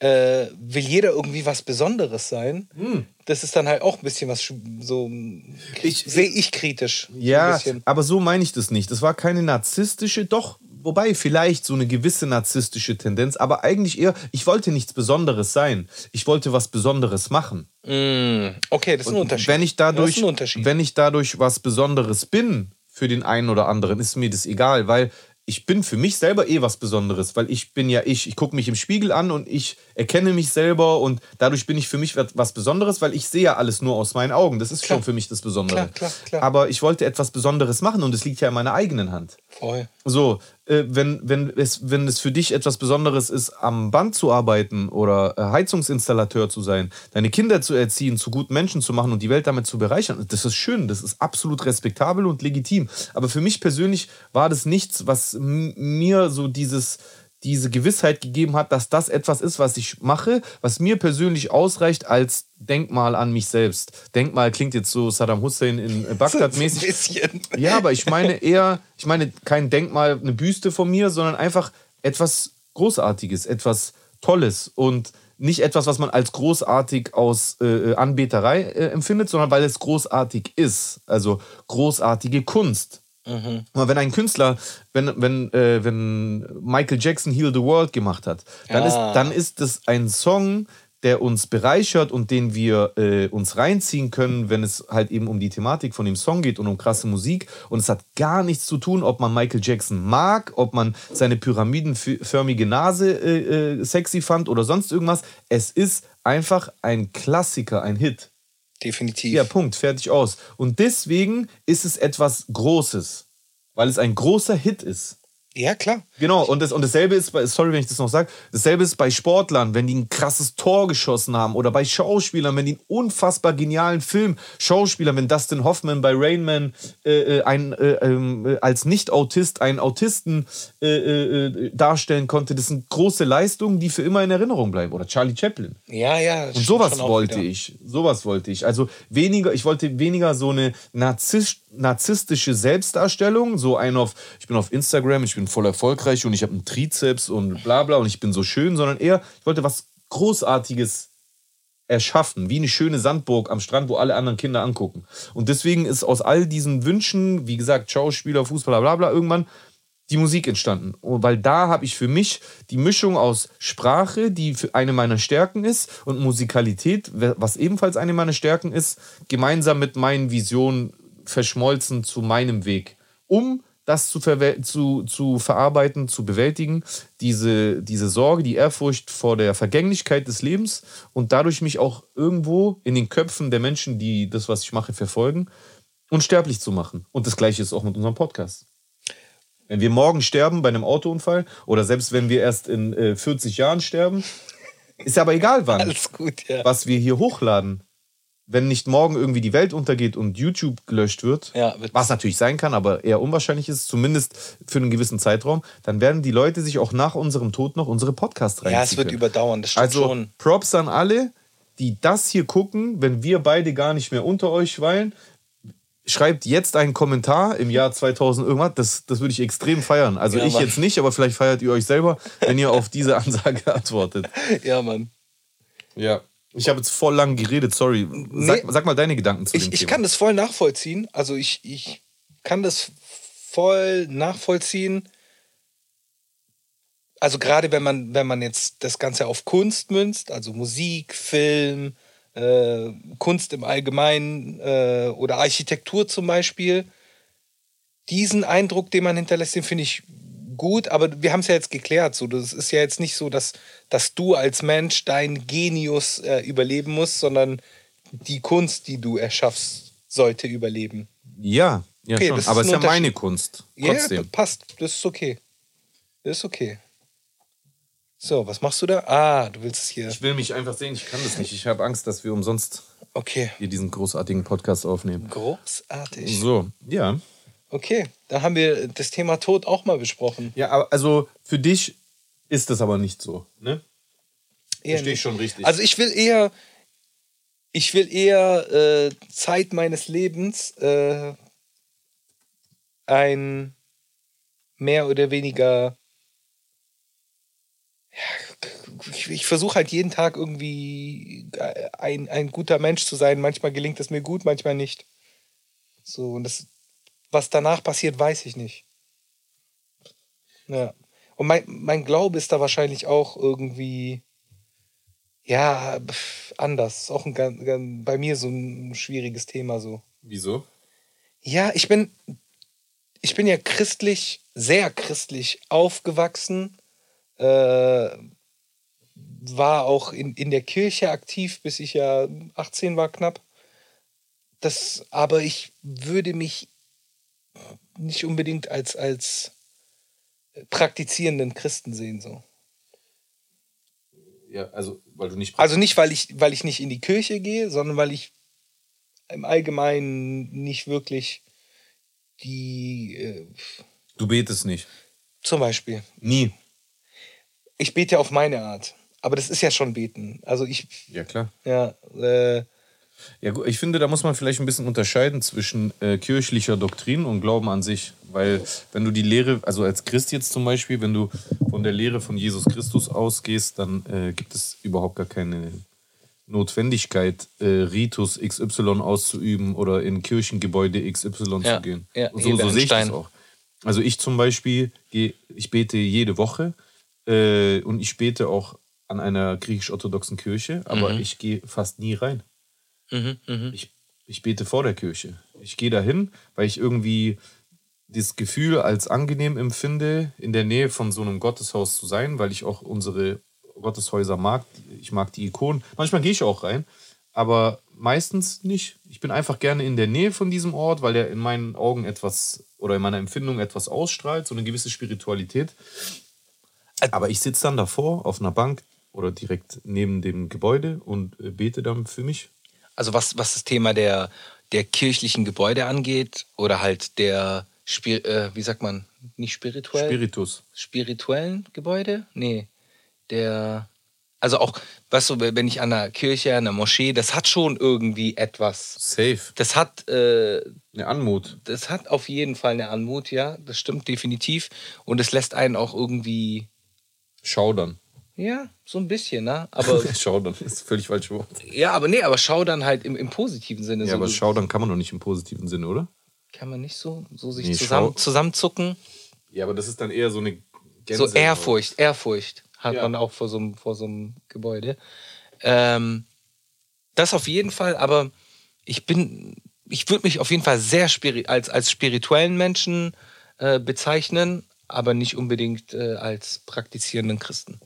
S3: äh, will jeder irgendwie was Besonderes sein.
S2: Hm.
S3: Das ist dann halt auch ein bisschen was so sehe ich kritisch. so
S2: Ja,
S3: bisschen.
S2: aber so meine ich das nicht. Das war keine narzisstische, doch, wobei vielleicht so eine gewisse narzisstische Tendenz, aber eigentlich eher, ich wollte nichts Besonderes sein. Ich wollte was Besonderes machen.
S3: Mm, okay, das ist ein Unterschied.
S2: Wenn ich
S3: das
S2: dadurch,
S3: ist ein Unterschied.
S2: wenn ich dadurch was Besonderes bin für den einen oder anderen, ist mir das egal, weil ich bin für mich selber eh was Besonderes, weil ich bin ja ich. Ich gucke mich im Spiegel an und ich erkenne mich selber und dadurch bin ich für mich was Besonderes, weil ich sehe ja alles nur aus meinen Augen. Das ist
S3: Klar.
S2: schon für mich das Besondere.
S3: Klar, klar, klar.
S2: Aber ich wollte etwas Besonderes machen und es liegt ja in meiner eigenen Hand.
S3: Voll.
S2: So, äh, wenn, wenn, es, wenn es für dich etwas Besonderes ist, am Band zu arbeiten oder äh, Heizungsinstallateur zu sein, deine Kinder zu erziehen, zu guten Menschen zu machen und die Welt damit zu bereichern, das ist schön, das ist absolut respektabel und legitim. Aber für mich persönlich war das nichts, was mir so dieses diese Gewissheit gegeben hat, dass das etwas ist, was ich mache, was mir persönlich ausreicht als Denkmal an mich selbst. Denkmal klingt jetzt so Saddam Hussein in äh, Bagdad mäßig. Ja, aber ich meine eher, ich meine kein Denkmal, eine Büste von mir, sondern einfach etwas Großartiges, etwas Tolles und nicht etwas, was man als großartig aus äh, Anbeterei äh, empfindet, sondern weil es großartig ist. Also großartige Kunst. Aber wenn ein Künstler, wenn, wenn, äh, wenn Michael Jackson Heal the World gemacht hat, dann,
S3: Ah.
S2: ist, dann ist das ein Song, der uns bereichert und den wir äh, uns reinziehen können, wenn es halt eben um die Thematik von dem Song geht und um krasse Musik. Und es hat gar nichts zu tun, ob man Michael Jackson mag, ob man seine pyramidenförmige Nase äh, äh, sexy fand oder sonst irgendwas. Es ist einfach ein Klassiker, ein Hit.
S3: Definitiv.
S2: Ja, Punkt, fertig aus. Und deswegen ist es etwas Großes, weil es ein großer Hit ist.
S3: Ja, klar.
S2: Genau, und, das, und dasselbe ist bei, sorry, wenn ich das noch sage, dasselbe ist bei Sportlern, wenn die ein krasses Tor geschossen haben oder bei Schauspielern, wenn die einen unfassbar genialen Film, Schauspieler, wenn Dustin Hoffman bei Rain Man äh, äh ein, äh, äh, als Nicht-Autist einen Autisten äh, äh, darstellen konnte, das sind große Leistungen, die für immer in Erinnerung bleiben. Oder Charlie Chaplin.
S3: Ja, ja.
S2: Und sowas wollte ich. Sowas wollte ich. Also weniger, ich wollte weniger so eine Narzisst, narzisstische Selbstdarstellung, so ein auf, ich bin auf Instagram, ich bin voll erfolgreich und ich habe einen Trizeps und bla bla und ich bin so schön, sondern eher, ich wollte was Großartiges erschaffen, wie eine schöne Sandburg am Strand, wo alle anderen Kinder angucken. Und deswegen ist aus all diesen Wünschen, wie gesagt, Schauspieler, Fußballer, bla bla, irgendwann die Musik entstanden. Und weil da habe ich für mich die Mischung aus Sprache, die für eine meiner Stärken ist, und Musikalität, was ebenfalls eine meiner Stärken ist, gemeinsam mit meinen Visionen verschmolzen zu meinem Weg, um das zu, zu, zu verarbeiten, zu bewältigen, diese, diese Sorge, die Ehrfurcht vor der Vergänglichkeit des Lebens und dadurch mich auch irgendwo in den Köpfen der Menschen, die das, was ich mache, verfolgen, unsterblich zu machen. Und das gleiche ist auch mit unserem Podcast. Wenn wir morgen sterben bei einem Autounfall oder selbst wenn wir erst in äh, 40 Jahren sterben, ist ja aber egal wann,
S3: Alles gut, ja.
S2: was wir hier hochladen. Wenn nicht morgen irgendwie die Welt untergeht und YouTube gelöscht wird,
S3: Ja,
S2: was natürlich sein kann, aber eher unwahrscheinlich ist, zumindest für einen gewissen Zeitraum, dann werden die Leute sich auch nach unserem Tod noch unsere Podcasts reinziehen.
S3: Ja, es wird
S2: können.
S3: überdauern, das stimmt
S2: Also
S3: schon.
S2: Props an alle, die das hier gucken, wenn wir beide gar nicht mehr unter euch weilen. Schreibt jetzt einen Kommentar im Jahr 2000 irgendwas. Das, das würde ich extrem feiern. Also
S3: Ja,
S2: ich
S3: Mann.
S2: jetzt nicht, aber vielleicht feiert ihr euch selber, wenn ihr auf diese Ansage antwortet.
S3: Ja, Mann.
S2: Ja. Ich habe jetzt voll lang geredet, sorry. Sag,
S3: Nee.
S2: sag mal deine Gedanken zu
S3: Ich,
S2: dem
S3: ich
S2: Thema.
S3: kann das voll nachvollziehen. Also ich, ich kann das voll nachvollziehen. Also gerade wenn man, wenn man jetzt das Ganze auf Kunst münzt, also Musik, Film, äh, Kunst im Allgemeinen äh, oder Architektur zum Beispiel, diesen Eindruck, den man hinterlässt, den finde ich gut, aber wir haben es ja jetzt geklärt. So, das ist ja jetzt nicht so, dass, dass du als Mensch dein Genius äh, überleben musst, sondern die Kunst, die du erschaffst, sollte überleben.
S2: Ja, ja
S3: Okay,
S2: schon. Aber es ist ja meine Kunst.
S3: Ja,
S2: Trotzdem.
S3: das passt. Das ist okay. Das ist okay. So, was machst du da? Ah, du willst es hier.
S2: Ich will mich einfach sehen, ich kann das nicht. Ich habe Angst, dass wir umsonst
S3: Okay.
S2: hier diesen großartigen Podcast aufnehmen.
S3: Großartig.
S2: So, ja.
S3: Okay, dann haben wir das Thema Tod auch mal besprochen.
S2: Ja, aber also für dich ist das aber nicht so, ne?
S3: Eher
S2: Verstehe ich schon richtig.
S3: Also ich will eher, ich will eher äh, Zeit meines Lebens äh, ein mehr oder weniger. Ja, ich, ich versuche halt jeden Tag irgendwie ein, ein guter Mensch zu sein. Manchmal gelingt es mir gut, manchmal nicht. So, und das, was danach passiert, weiß ich nicht. Ja. Und mein, mein Glaube ist da wahrscheinlich auch irgendwie. Ja, pf, anders. Ist Auch ein, ganz, bei mir so ein schwieriges Thema so.
S2: Wieso?
S3: Ja, ich bin, ich bin ja christlich, sehr christlich aufgewachsen. Äh, war auch in, in der Kirche aktiv, bis ich ja 18 war knapp. Das, aber ich würde mich nicht unbedingt als, als praktizierenden Christen sehen. So.
S2: Ja, also, weil du nicht.
S3: Also nicht, weil ich, weil ich nicht in die Kirche gehe, sondern weil ich im Allgemeinen nicht wirklich die, äh,
S2: du betest nicht.
S3: zum Beispiel,
S2: Nie.
S3: ich bete auf meine Art. Aber das ist ja schon beten. Also ich,
S2: Ja, klar.
S3: ja, äh,
S2: Ja, gut, ich finde, da muss man vielleicht ein bisschen unterscheiden zwischen äh, kirchlicher Doktrin und Glauben an sich. Weil, wenn du die Lehre, also als Christ jetzt zum Beispiel, wenn du von der Lehre von Jesus Christus ausgehst, dann äh, gibt es überhaupt gar keine Notwendigkeit, äh, Ritus XY auszuüben oder in Kirchengebäude XY
S3: Ja,
S2: zu gehen.
S3: ja,
S2: Und so, so sehe ich das auch. Also ich zum Beispiel, geh, ich bete jede Woche äh, und ich bete auch an einer griechisch-orthodoxen Kirche, aber
S3: Mhm.
S2: ich gehe fast nie rein.
S3: Mhm, mhm.
S2: Ich, ich bete vor der Kirche. Ich gehe dahin, weil ich irgendwie das Gefühl als angenehm empfinde, in der Nähe von so einem Gotteshaus zu sein, weil ich auch unsere Gotteshäuser mag. Ich mag die Ikonen. Manchmal gehe ich auch rein, aber meistens nicht. Ich bin einfach gerne in der Nähe von diesem Ort, weil der in meinen Augen etwas oder in meiner Empfindung etwas ausstrahlt, so eine gewisse Spiritualität. Aber ich sitze dann davor auf einer Bank oder direkt neben dem Gebäude und äh, bete dann für mich.
S3: Also was, was das Thema der, der kirchlichen Gebäude angeht oder halt der, Spir äh, wie sagt man, nicht spirituell?
S2: Spiritus.
S3: Spirituellen Gebäude? Nee, der, also auch, weißt du, wenn ich an einer Kirche, an einer Moschee, das hat schon irgendwie etwas.
S2: Safe.
S3: Das hat, äh,
S2: Eine Anmut.
S3: das hat auf jeden Fall eine Anmut, ja, das stimmt definitiv. Und es lässt einen auch irgendwie,
S2: Schaudern.
S3: Ja, so ein bisschen, ne? Aber,
S2: Schaudern ist völlig falsch Wort.
S3: ja, aber nee, aber schau dann halt im, im positiven Sinne.
S2: Ja,
S3: so,
S2: aber Schaudern kann man doch nicht im positiven Sinne, oder?
S3: kann man nicht so, so sich
S2: Nee,
S3: zusammen, zusammenzucken.
S2: Ja, aber das ist dann eher so eine
S3: So Ehrfurcht, Ehrfurcht hat
S2: Ja.
S3: man auch vor so einem, vor so einem Gebäude. Ähm, das auf jeden Fall, aber ich bin, ich würde mich auf jeden Fall sehr spiri als, als spirituellen Menschen äh, bezeichnen, aber nicht unbedingt äh, als praktizierenden Christen.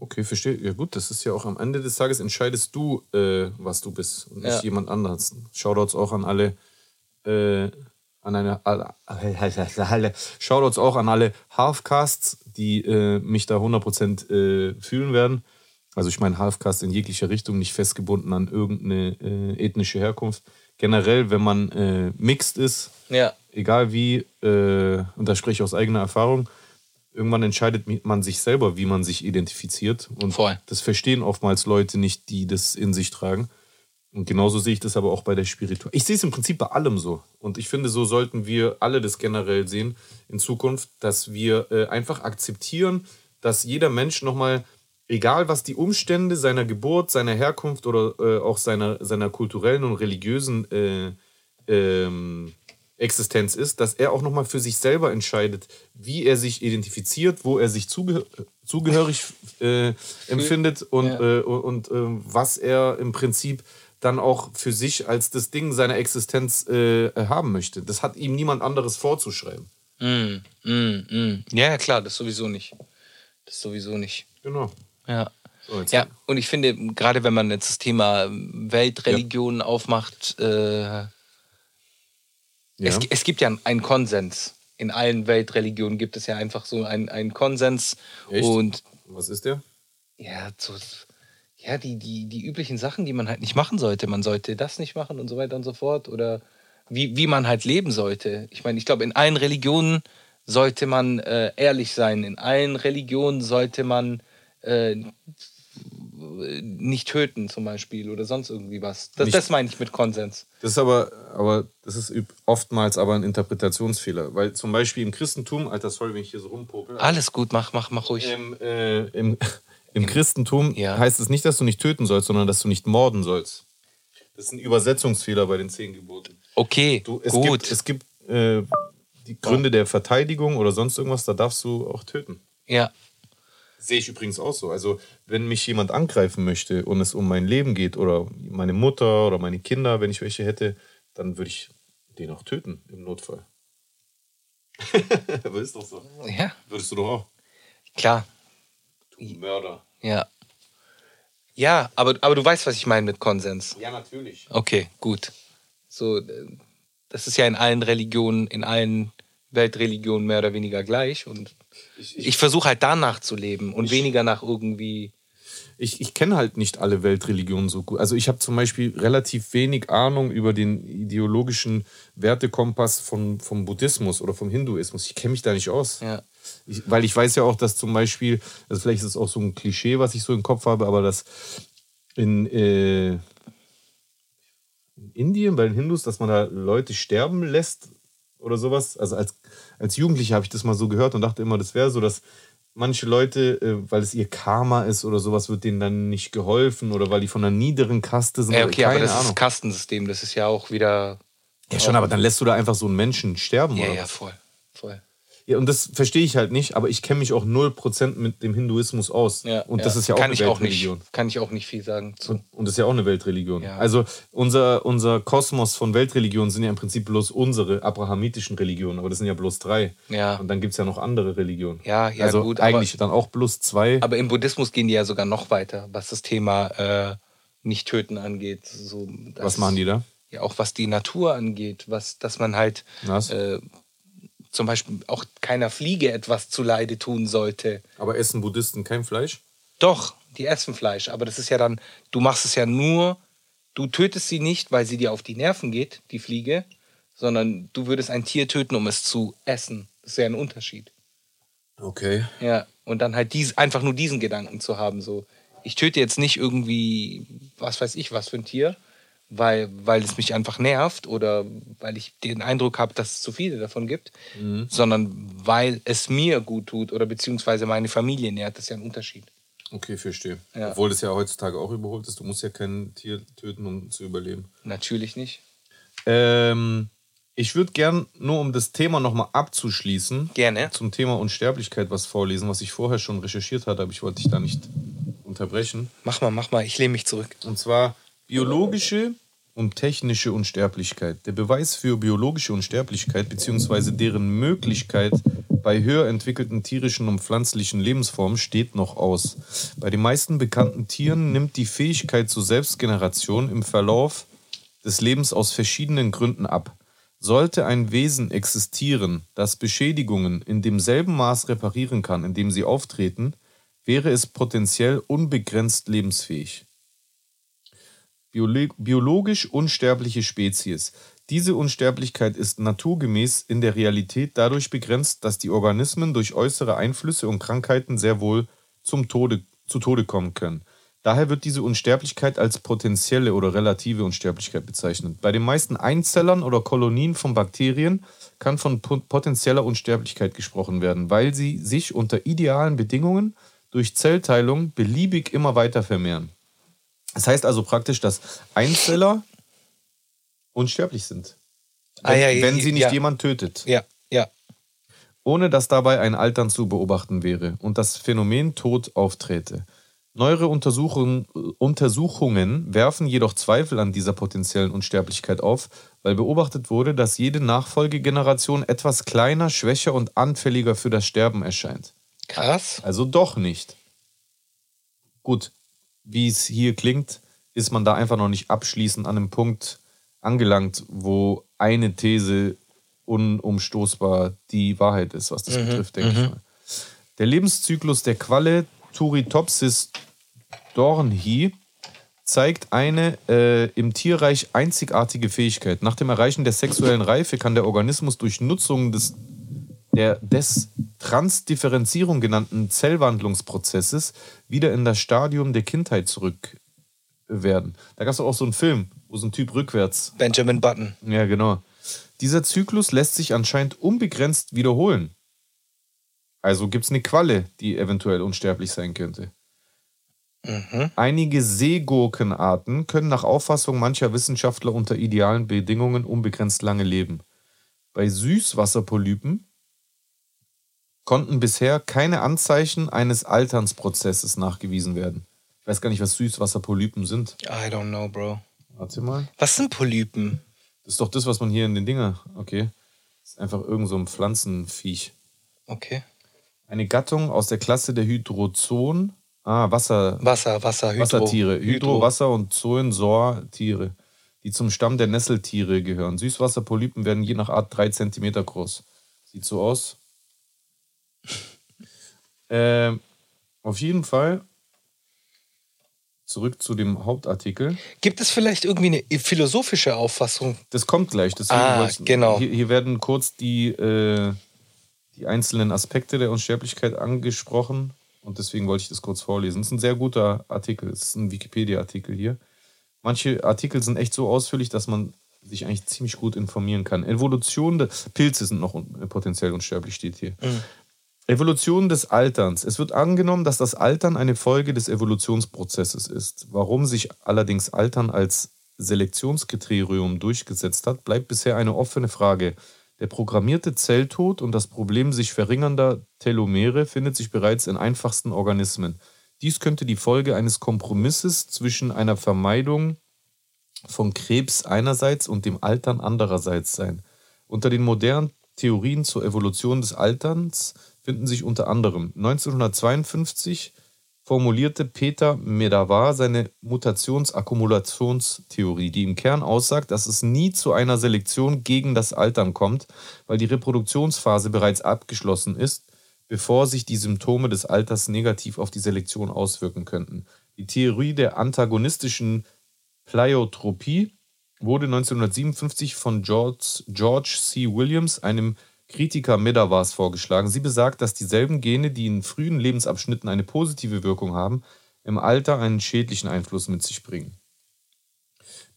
S2: Okay, verstehe. Ja gut, das ist ja auch am Ende des Tages entscheidest du, äh, was du bist und nicht
S3: Ja.
S2: jemand anderes. Shoutouts auch an alle, äh, an eine, alle, alle, Shoutouts auch an alle Halfcasts, die äh, mich da 100% äh, fühlen werden. Also ich meine Halfcast in jeglicher Richtung, nicht festgebunden an irgendeine äh, ethnische Herkunft. Generell, wenn man äh, mixed ist,
S3: Ja,
S2: egal wie, äh, und da spreche ich aus eigener Erfahrung, irgendwann entscheidet man sich selber, wie man sich identifiziert. Und
S3: Voll.
S2: das verstehen oftmals Leute nicht, die das in sich tragen. Und genauso sehe ich das aber auch bei der Spiritualität. Ich sehe es im Prinzip bei allem so. Und ich finde, so sollten wir alle das generell sehen in Zukunft, dass wir äh, einfach akzeptieren, dass jeder Mensch nochmal, egal was die Umstände seiner Geburt, seiner Herkunft oder äh, auch seiner, seiner kulturellen und religiösen äh, ähm, Existenz ist, dass er auch nochmal für sich selber entscheidet, wie er sich identifiziert, wo er sich zuge zugehörig äh, empfindet und,
S3: Ja.
S2: äh, und äh, was er im Prinzip dann auch für sich als das Ding seiner Existenz äh, haben möchte. Das hat ihm niemand anderes vorzuschreiben.
S3: mm, mm, mm. ja ja, klar, das sowieso nicht. Das sowieso nicht.
S2: Genau.
S3: Ja.
S2: So,
S3: Ja, und ich finde, gerade wenn man jetzt das Thema Weltreligionen aufmacht, äh,
S2: Ja.
S3: es, es gibt ja einen Konsens. In allen Weltreligionen gibt es ja einfach so einen, einen Konsens.
S2: Echt?
S3: Und
S2: Was ist der?
S3: ja, so, ja die, die, die üblichen Sachen, die man halt nicht machen sollte. Man sollte das nicht machen und so weiter und so fort. Oder wie, wie man halt leben sollte. Ich meine, ich glaube, in allen Religionen sollte man äh, ehrlich sein. In allen Religionen sollte man äh, nicht töten zum Beispiel oder sonst irgendwie was. Das,
S2: Nicht-
S3: das meine ich mit Konsens.
S2: Das ist aber, aber das ist oftmals aber ein Interpretationsfehler. Weil zum Beispiel im Christentum, Alter, sorry, wenn ich hier so rumpopel.
S3: Alles gut, mach, mach, mach ruhig.
S2: Im, äh, im, Im Christentum
S3: Ja.
S2: heißt es nicht, dass du nicht töten sollst, sondern dass du nicht morden sollst. Das ist ein Übersetzungsfehler bei den zehn Geboten.
S3: Okay,
S2: Du, es
S3: gut.
S2: gibt, es gibt äh, die Gründe der Verteidigung oder sonst irgendwas, da darfst du auch töten.
S3: ja,
S2: Sehe ich übrigens auch so. Also, wenn mich jemand angreifen möchte und es um mein Leben geht oder meine Mutter oder meine Kinder, wenn ich welche hätte, dann würde ich den auch töten im Notfall. Aber ist doch so.
S3: ja,
S2: Würdest du doch auch.
S3: klar.
S2: Du Mörder.
S3: Ja. Ja, aber, aber du weißt, was ich meine mit Konsens.
S2: Ja, natürlich.
S3: Okay, gut. So, äh, das ist ja in allen Religionen, in allen Weltreligionen mehr oder weniger gleich. Und
S2: Ich,
S3: ich versuche halt danach zu leben und weniger nach irgendwie.
S2: ich, ich kenne halt nicht alle Weltreligionen so gut. Also ich habe zum Beispiel relativ wenig Ahnung über den ideologischen Wertekompass von, vom Buddhismus oder vom Hinduismus. Ich kenne mich da nicht aus.
S3: Ja.
S2: Ich, weil ich weiß ja auch, dass zum Beispiel, also vielleicht ist es auch so ein Klischee, was ich so im Kopf habe, aber dass in, äh, in Indien bei den Hindus, dass man da Leute sterben lässt oder sowas. Also als, als Jugendlicher habe ich das mal so gehört und dachte immer, das wäre so, dass manche Leute, äh, weil es ihr Karma ist oder sowas, wird denen dann nicht geholfen oder weil die von einer niederen Kaste sind.
S3: Ja, okay, aber das ist
S2: Ahnung.
S3: Kastensystem, das ist ja auch wieder.
S2: Ja, schon, aber dann lässt du da einfach so einen Menschen sterben.
S3: Ja,
S2: oder
S3: ja, voll.
S2: Ja, und das verstehe ich halt nicht, aber ich kenne mich auch 0% mit dem Hinduismus aus.
S3: Ja,
S2: und das ist ja auch
S3: kann
S2: eine
S3: ich auch
S2: Weltreligion.
S3: nicht, Kann ich auch nicht viel sagen zu.
S2: Und, und das ist ja auch eine Weltreligion.
S3: Ja.
S2: Also unser, unser Kosmos von Weltreligionen sind ja im Prinzip bloß unsere abrahamitischen Religionen, aber das sind ja bloß drei.
S3: Ja.
S2: Und dann gibt es ja noch andere Religionen.
S3: Ja, ja,
S2: also
S3: gut, aber-
S2: eigentlich dann auch bloß zwei.
S3: Aber im Buddhismus gehen die ja sogar noch weiter, was das Thema äh, nicht töten angeht. So,
S2: Was machen die da?
S3: Ja, auch was die Natur angeht, was, dass man halt
S2: Was?
S3: äh, zum Beispiel auch keiner Fliege etwas zuleide tun sollte.
S2: Aber essen Buddhisten kein Fleisch?
S3: Doch, die essen Fleisch, aber das ist ja dann, du machst es ja nur, du tötest sie nicht, weil sie dir auf die Nerven geht, die Fliege, sondern du würdest ein Tier töten, um es zu essen. Das ist ja ein Unterschied.
S2: Okay.
S3: Ja, und dann halt dies, einfach nur diesen Gedanken zu haben, so, ich töte jetzt nicht irgendwie, was weiß ich, was für ein Tier, weil, weil es mich einfach nervt oder weil ich den Eindruck habe, dass es zu viele davon gibt, sondern weil es mir gut tut oder beziehungsweise meine Familie nährt. Das ist ja ein Unterschied.
S2: Okay, verstehe.
S3: Ja.
S2: Obwohl das ja heutzutage auch überholt ist. Du musst ja kein Tier töten, um zu überleben.
S3: Natürlich nicht.
S2: Ähm, ich würde gern, nur um das Thema nochmal abzuschließen,
S3: Gerne.
S2: zum Thema Unsterblichkeit was vorlesen, was ich vorher schon recherchiert hatte, aber ich wollte dich da nicht unterbrechen.
S3: Mach mal, mach mal, ich lehne mich zurück.
S2: Und zwar biologische und technische Unsterblichkeit. Der Beweis für biologische Unsterblichkeit bzw. deren Möglichkeit bei höher entwickelten tierischen und pflanzlichen Lebensformen steht noch aus. Bei den meisten bekannten Tieren nimmt die Fähigkeit zur Selbstgeneration im Verlauf des Lebens aus verschiedenen Gründen ab. Sollte ein Wesen existieren, das Beschädigungen in demselben Maß reparieren kann, in dem sie auftreten, wäre es potenziell unbegrenzt lebensfähig. Biolo biologisch unsterbliche Spezies. Diese Unsterblichkeit ist naturgemäß in der Realität dadurch begrenzt, dass die Organismen durch äußere Einflüsse und Krankheiten sehr wohl zum Tode, zu Tode kommen können. Daher wird diese Unsterblichkeit als potenzielle oder relative Unsterblichkeit bezeichnet. Bei den meisten Einzellern oder Kolonien von Bakterien kann von po- potenzieller Unsterblichkeit gesprochen werden, weil sie sich unter idealen Bedingungen durch Zellteilung beliebig immer weiter vermehren. Das heißt also praktisch, dass Einzeller unsterblich sind. Wenn,
S3: Ah, ja, ja,
S2: wenn sie nicht
S3: ja.
S2: jemand tötet.
S3: Ja, ja.
S2: Ohne dass dabei ein Altern zu beobachten wäre und das Phänomen Tod aufträte. Neuere Untersuchungen, Untersuchungen werfen jedoch Zweifel an dieser potenziellen Unsterblichkeit auf, weil beobachtet wurde, dass jede Nachfolgegeneration etwas kleiner, schwächer und anfälliger für das Sterben erscheint.
S3: Krass.
S2: Also doch nicht. Gut, wie es hier klingt, ist man da einfach noch nicht abschließend an einem Punkt angelangt, wo eine These unumstoßbar die Wahrheit ist, was das betrifft, denke ich mal. Der Lebenszyklus der Qualle Turritopsis dornhi zeigt eine äh, im Tierreich einzigartige Fähigkeit. Nach dem Erreichen der sexuellen Reife kann der Organismus durch Nutzung des der des Transdifferenzierung genannten Zellwandlungsprozesses wieder in das Stadium der Kindheit zurück werden. Da gab es auch so einen Film, wo so ein Typ rückwärts.
S3: Benjamin Button.
S2: Ja, genau. Dieser Zyklus lässt sich anscheinend unbegrenzt wiederholen. Also gibt es eine Qualle, die eventuell unsterblich sein könnte. Einige Seegurkenarten können nach Auffassung mancher Wissenschaftler unter idealen Bedingungen unbegrenzt lange leben. Bei Süßwasserpolypen konnten bisher keine Anzeichen eines Alternsprozesses nachgewiesen werden. Ich weiß gar nicht, was Süßwasserpolypen sind.
S3: I don't know, Bro.
S2: Warte mal.
S3: Was sind Polypen?
S2: Das ist doch das, was man hier in den Dinger. Okay. Das ist einfach irgend so ein Pflanzenviech.
S3: Okay.
S2: Eine Gattung aus der Klasse der Hydrozoen. Ah, Wasser,
S3: Wasser, Wasser, Hydro.
S2: Wassertiere. Hydro, Wasser und Zoensortiere, die zum Stamm der Nesseltiere gehören. Süßwasserpolypen werden je nach Art drei Zentimeter groß. Sieht so aus. Ähm, auf jeden Fall zurück zu dem Hauptartikel.
S3: Gibt es vielleicht irgendwie eine philosophische Auffassung?
S2: Das kommt gleich. Deswegen
S3: Ah, genau.
S2: Hier, hier werden kurz die, äh, die einzelnen Aspekte der Unsterblichkeit angesprochen. Und deswegen wollte ich das kurz vorlesen. Es ist ein sehr guter Artikel. Es ist ein Wikipedia-Artikel hier. Manche Artikel sind echt so ausführlich, dass man sich eigentlich ziemlich gut informieren kann. Evolution der Pilze sind noch un potenziell unsterblich, steht hier. Evolution des Alterns. Es wird angenommen, dass das Altern eine Folge des Evolutionsprozesses ist. Warum sich allerdings Altern als Selektionskriterium durchgesetzt hat, bleibt bisher eine offene Frage. Der programmierte Zelltod und das Problem sich verringernder Telomere findet sich bereits in einfachsten Organismen. Dies könnte die Folge eines Kompromisses zwischen einer Vermeidung von Krebs einerseits und dem Altern andererseits sein. Unter den modernen Theorien zur Evolution des Alterns finden sich unter anderem 1952 formulierte Peter Medawar seine Mutationsakkumulationstheorie, die im Kern aussagt, dass es nie zu einer Selektion gegen das Altern kommt, weil die Reproduktionsphase bereits abgeschlossen ist, bevor sich die Symptome des Alters negativ auf die Selektion auswirken könnten. Die Theorie der antagonistischen Pleiotropie wurde 1957 von George, George C. Williams, einem Kritiker Medawars, vorgeschlagen. Sie besagt, dass dieselben Gene, die in frühen Lebensabschnitten eine positive Wirkung haben, im Alter einen schädlichen Einfluss mit sich bringen.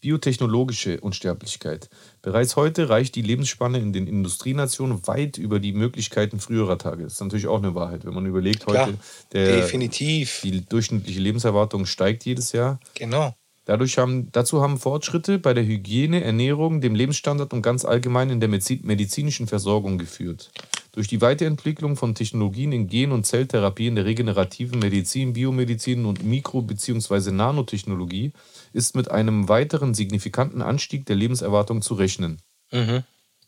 S2: Biotechnologische Unsterblichkeit. Bereits heute reicht die Lebensspanne in den Industrienationen weit über die Möglichkeiten früherer Tage. Das ist natürlich auch eine Wahrheit, wenn man überlegt,
S3: Klar,
S2: heute der,
S3: definitiv.
S2: die durchschnittliche Lebenserwartung steigt jedes Jahr.
S3: Genau.
S2: Dadurch haben, dazu haben Fortschritte bei der Hygiene, Ernährung, dem Lebensstandard und ganz allgemein in der Medizi- medizinischen Versorgung geführt. Durch die Weiterentwicklung von Technologien in Gen- und Zelltherapie, in der regenerativen Medizin, Biomedizin und Mikro- bzw. Nanotechnologie ist mit einem weiteren signifikanten Anstieg der Lebenserwartung zu rechnen.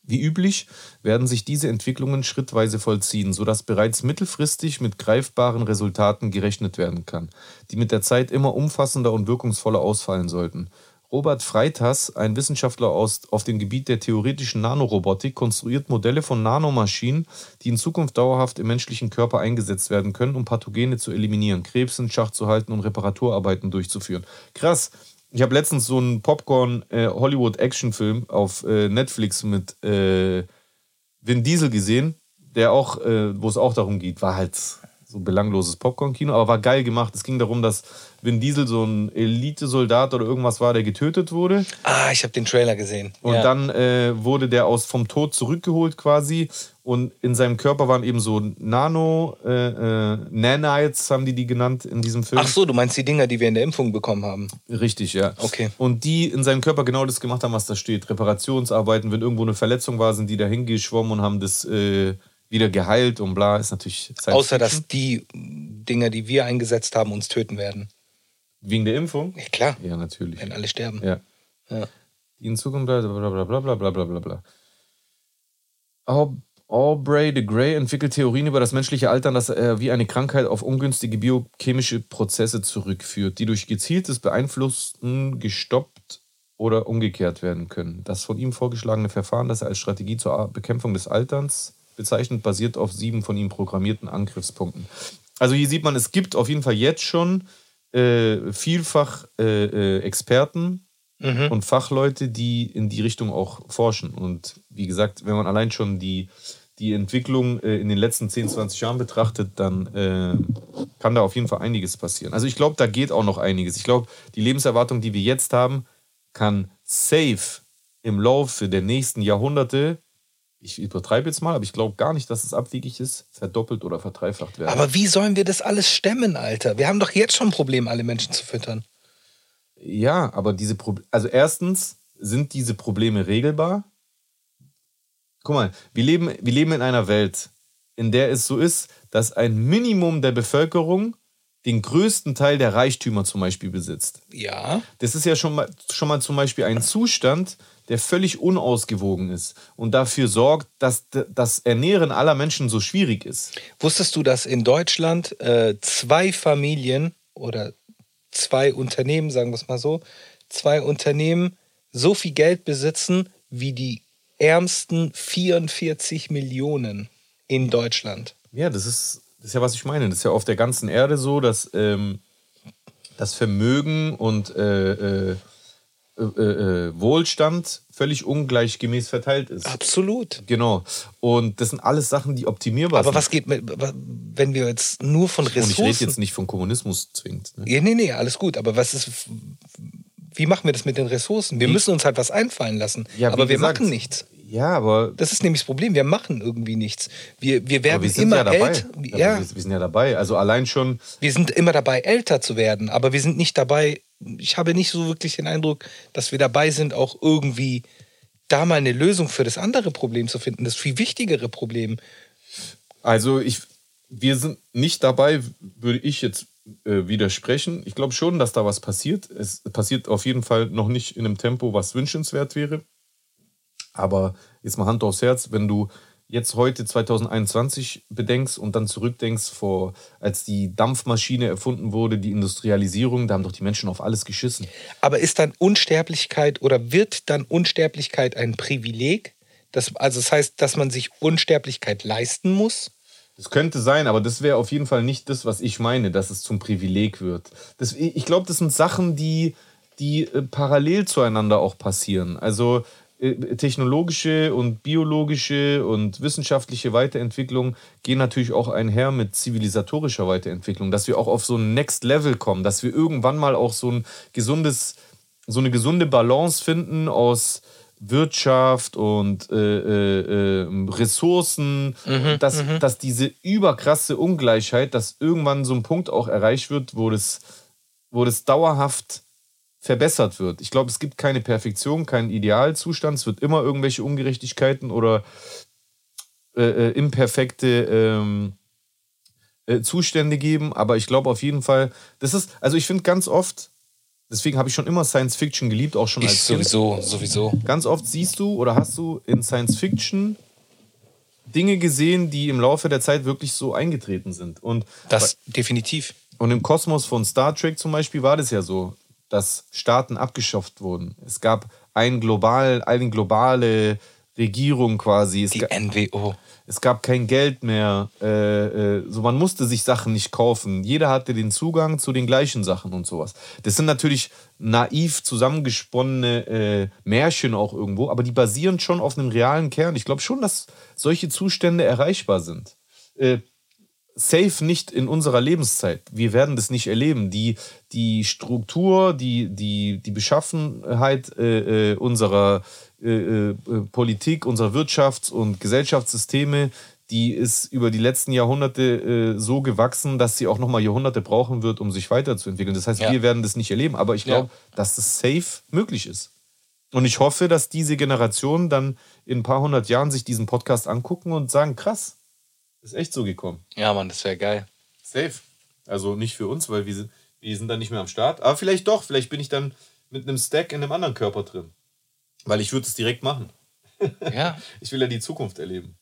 S2: Wie üblich werden sich diese Entwicklungen schrittweise vollziehen, sodass bereits mittelfristig mit greifbaren Resultaten gerechnet werden kann, die mit der Zeit immer umfassender und wirkungsvoller ausfallen sollten. Robert Freitas, ein Wissenschaftler aus, auf dem Gebiet der theoretischen Nanorobotik, konstruiert Modelle von Nanomaschinen, die in Zukunft dauerhaft im menschlichen Körper eingesetzt werden können, um Pathogene zu eliminieren, Krebs in Schach zu halten und Reparaturarbeiten durchzuführen. Krass. Ich habe letztens so einen Popcorn-Hollywood-Action-Film auf äh, Netflix mit äh, Vin Diesel gesehen, der auch, äh, wo es auch darum geht, war halt so belangloses Popcorn-Kino, aber war geil gemacht. Es ging darum, dass Vin Diesel so ein Elitesoldat oder irgendwas war, der getötet wurde.
S3: Ah, ich habe den Trailer gesehen.
S2: Und
S3: ja.
S2: dann äh, wurde der aus vom Tod zurückgeholt quasi. Und in seinem Körper waren eben so Nano, äh, äh, Nanites haben die die genannt in diesem Film.
S3: Ach so, du meinst die Dinger, die wir in der Impfung bekommen haben.
S2: Richtig, ja.
S3: Okay.
S2: Und die in seinem Körper genau das gemacht haben, was da steht. Reparationsarbeiten, wenn irgendwo eine Verletzung war, sind die da hingeschwommen und haben das äh, wieder geheilt und bla, ist natürlich
S3: Außer, dass die Dinger, die wir eingesetzt haben, uns töten werden.
S2: Wegen der Impfung?
S3: Ja, klar,
S2: Ja, natürlich.
S3: werden alle sterben.
S2: Ja.
S3: Ja.
S2: Die in Zukunft bla bla bla bla bla bla bla bla bla. Aub- Aubrey de Grey entwickelt Theorien über das menschliche Altern, das er wie eine Krankheit auf ungünstige biochemische Prozesse zurückführt, die durch gezieltes Beeinflussen gestoppt oder umgekehrt werden können. Das von ihm vorgeschlagene Verfahren, das er als Strategie zur Bekämpfung des Alterns bezeichnet, basiert auf sieben von ihm programmierten Angriffspunkten. Also hier sieht man, es gibt auf jeden Fall jetzt schon äh, vielfach äh, äh, Experten, und Fachleute, die in die Richtung auch forschen. Und wie gesagt, wenn man allein schon die, die Entwicklung äh, in den letzten 10, 20 Jahren betrachtet, dann äh, kann da auf jeden Fall einiges passieren. Also ich glaube, da geht auch noch einiges. Ich glaube, die Lebenserwartung, die wir jetzt haben, kann safe im Laufe der nächsten Jahrhunderte, ich übertreibe jetzt mal, aber ich glaube gar nicht, dass es abwegig ist, verdoppelt oder verdreifacht werden.
S3: Aber wie sollen wir das alles stemmen, Alter? Wir haben doch jetzt schon ein Problem, alle Menschen zu füttern.
S2: Ja, aber diese Probleme, also erstens sind diese Probleme regelbar. Guck mal, wir leben, wir leben in einer Welt, in der es so ist, dass ein Minimum der Bevölkerung den größten Teil der Reichtümer zum Beispiel besitzt.
S3: Ja.
S2: Das ist ja schon mal, schon mal zum Beispiel ein Zustand, der völlig unausgewogen ist und dafür sorgt, dass das Ernähren aller Menschen so schwierig ist.
S3: Wusstest du, dass in Deutschland äh, zwei Familien oder zwei Unternehmen, sagen wir es mal so, zwei Unternehmen so viel Geld besitzen wie die ärmsten 44 Millionen in Deutschland?
S2: Ja, das ist, das ist ja, was ich meine. Das ist ja auf der ganzen Erde so, dass ähm, das Vermögen und äh, äh, äh, äh, Wohlstand völlig ungleichgemäß verteilt ist.
S3: Absolut.
S2: Genau. Und das sind alles Sachen, die optimierbar
S3: Aber
S2: sind.
S3: was geht mit, wenn wir jetzt nur von
S2: Und ich rede
S3: Ressourcen.
S2: jetzt nicht von Kommunismus zwingend. Ne?
S3: Ja, nee, nee, alles gut. Aber was ist. Wie machen wir das mit den Ressourcen? Wir müssen uns halt was einfallen lassen.
S2: Ja,
S3: aber wir
S2: gesagt,
S3: machen nichts.
S2: Ja, aber,
S3: Das ist nämlich das Problem. Wir machen irgendwie nichts. Wir, wir werden
S2: wir
S3: immer
S2: ja dabei.
S3: älter. Ja,
S2: Wir, wir sind ja dabei. Also allein schon,
S3: wir sind immer dabei, älter zu werden. Aber wir sind nicht dabei. Ich habe nicht so wirklich den Eindruck, dass wir dabei sind, auch irgendwie da mal eine Lösung für das andere Problem zu finden. Das viel wichtigere Problem.
S2: Also ich, wir sind nicht dabei, würde ich jetzt äh, widersprechen. Ich glaube schon, dass da was passiert. Es passiert auf jeden Fall noch nicht in einem Tempo, was wünschenswert wäre. Aber jetzt mal Hand aufs Herz, wenn du jetzt heute 2021 bedenkst und dann zurückdenkst, vor, als die Dampfmaschine erfunden wurde, die Industrialisierung, da haben doch die Menschen auf alles geschissen.
S3: Aber ist dann Unsterblichkeit oder wird dann Unsterblichkeit ein Privileg? Das, also das heißt, dass man sich Unsterblichkeit leisten muss?
S2: Das könnte sein, aber das wäre auf jeden Fall nicht das, was ich meine, dass es zum Privileg wird. Das, ich glaube, das sind Sachen, die, die äh, parallel zueinander auch passieren. Also technologische und biologische und wissenschaftliche Weiterentwicklung gehen natürlich auch einher mit zivilisatorischer Weiterentwicklung, dass wir auch auf so ein Next Level kommen, dass wir irgendwann mal auch so ein gesundes, so eine gesunde Balance finden aus Wirtschaft und äh, äh, äh, Ressourcen,
S3: Mhm,
S2: dass, dass diese überkrasse Ungleichheit, dass irgendwann so ein Punkt auch erreicht wird, wo das, wo das dauerhaft verbessert wird. Ich glaube, es gibt keine Perfektion, keinen Idealzustand. Es wird immer irgendwelche Ungerechtigkeiten oder äh, äh, imperfekte ähm, äh, Zustände geben. Aber ich glaube auf jeden Fall, das ist, also ich finde ganz oft, deswegen habe ich schon immer Science Fiction geliebt, auch schon
S3: Ich
S2: als Kind.
S3: sowieso, sowieso.
S2: Ganz oft siehst du oder hast du in Science Fiction Dinge gesehen, die im Laufe der Zeit wirklich so eingetreten sind. Und,
S3: Das definitiv.
S2: und im Kosmos von Star Trek zum Beispiel war das ja so, dass Staaten abgeschafft wurden. Es gab ein global, eine globale Regierung quasi. Es,
S3: Die NWO.
S2: es gab kein Geld mehr. Äh, äh, so man musste sich Sachen nicht kaufen. Jeder hatte den Zugang zu den gleichen Sachen und sowas. Das sind natürlich naiv zusammengesponnene äh, Märchen auch irgendwo, aber die basieren schon auf einem realen Kern. Ich glaube schon, dass solche Zustände erreichbar sind. Safe nicht in unserer Lebenszeit. Wir werden das nicht erleben. Die, die Struktur, die, die, die Beschaffenheit äh, äh, unserer äh, äh, Politik, unserer Wirtschafts- und Gesellschaftssysteme, die ist über die letzten Jahrhunderte äh, so gewachsen, dass sie auch nochmal Jahrhunderte brauchen wird, um sich weiterzuentwickeln. Das heißt,
S3: Ja.
S2: wir werden das nicht erleben. Aber ich glaube, dass es safe möglich ist. Und ich hoffe, dass diese Generation dann in ein paar hundert Jahren sich diesen Podcast angucken und sagen, krass, ist echt so gekommen.
S3: Ja, Mann, das wäre geil.
S2: Safe. Also nicht für uns, weil wir sind, wir sind dann nicht mehr am Start. Aber vielleicht doch, vielleicht bin ich dann mit einem Stack in einem anderen Körper drin. Weil ich würde es direkt machen.
S3: Ja.
S2: Ich will ja die Zukunft erleben.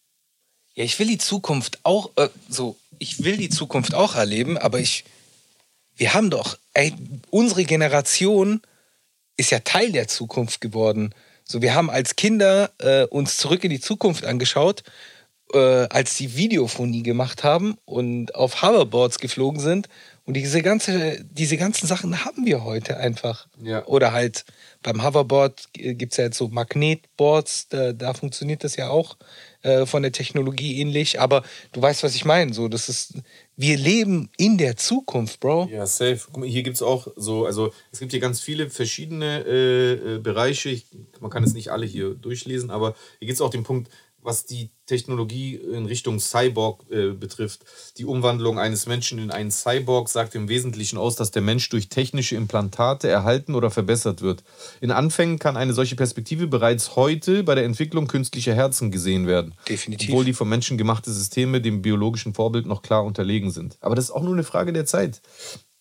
S3: Ja, ich will die Zukunft auch, äh, so, ich will die Zukunft auch erleben, aber ich, wir haben doch, ey, unsere Generation ist ja Teil der Zukunft geworden. So, wir haben als Kinder äh, uns zurück in die Zukunft angeschaut, äh, als die Videophonie gemacht haben und auf Hoverboards geflogen sind. Und diese, ganze, diese ganzen Sachen haben wir heute einfach.
S2: Ja.
S3: Oder halt beim Hoverboard gibt es ja jetzt so Magnetboards, da, da funktioniert das ja auch äh, von der Technologie ähnlich. Aber du weißt, was ich meine. So, das ist, wir leben in der Zukunft, Bro.
S2: Ja, safe. Guck mal, hier gibt es auch so, also es gibt hier ganz viele verschiedene äh, äh, Bereiche. Ich, man kann es nicht alle hier durchlesen, aber hier gibt es auch den Punkt, was die Technologie in Richtung Cyborg äh, betrifft. Die Umwandlung eines Menschen in einen Cyborg sagt im Wesentlichen aus, dass der Mensch durch technische Implantate erhalten oder verbessert wird. In Anfängen kann eine solche Perspektive bereits heute bei der Entwicklung künstlicher Herzen gesehen werden.
S3: Definitiv.
S2: Obwohl die vom Menschen gemachte Systeme dem biologischen Vorbild noch klar unterlegen sind. Aber das ist auch nur eine Frage der Zeit.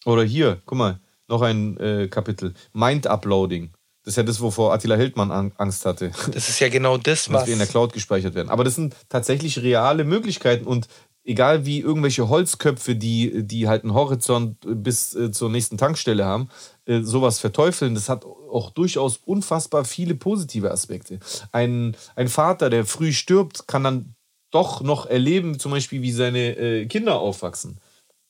S2: Oder hier, guck mal, noch ein äh, Kapitel. Mind-Uploading. Das ist ja das, wovor Attila Hildmann an, Angst hatte.
S3: Das ist ja genau das,
S2: dass
S3: was.
S2: wir in der Cloud gespeichert werden. Aber das sind tatsächlich reale Möglichkeiten und egal wie irgendwelche Holzköpfe, die, die halt einen Horizont bis äh, zur nächsten Tankstelle haben, äh, sowas verteufeln, das hat auch durchaus unfassbar viele positive Aspekte. Ein, ein Vater, der früh stirbt, kann dann doch noch erleben, zum Beispiel, wie seine äh, Kinder aufwachsen.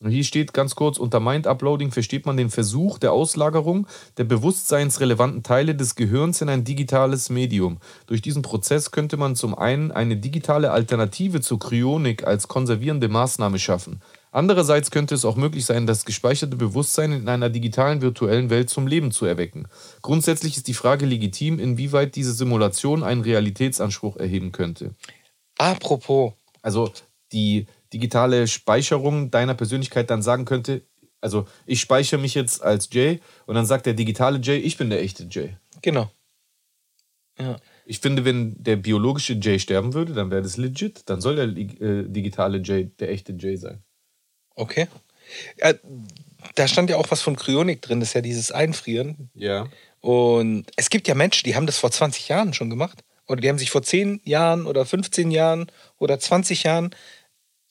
S2: Und Hier steht ganz kurz, unter Mind-Uploading versteht man den Versuch der Auslagerung der bewusstseinsrelevanten Teile des Gehirns in ein digitales Medium. Durch diesen Prozess könnte man zum einen eine digitale Alternative zur Kryonik als konservierende Maßnahme schaffen. Andererseits könnte es auch möglich sein, das gespeicherte Bewusstsein in einer digitalen virtuellen Welt zum Leben zu erwecken. Grundsätzlich ist die Frage legitim, inwieweit diese Simulation einen Realitätsanspruch erheben könnte.
S3: Apropos,
S2: Also die digitale Speicherung deiner Persönlichkeit dann sagen könnte, also ich speichere mich jetzt als Jay und dann sagt der digitale Jay, ich bin der echte Jay.
S3: genau. Ja.
S2: Ich finde, wenn der biologische Jay sterben würde, dann wäre das legit. Dann soll der äh, digitale Jay der echte Jay sein.
S3: Okay. Äh, da stand ja auch was von Kryonik drin, das ist ja dieses Einfrieren.
S2: Ja.
S3: Und es gibt ja Menschen, die haben das vor 20 Jahren schon gemacht. oder die haben sich vor 10 Jahren oder 15 Jahren oder 20 Jahren,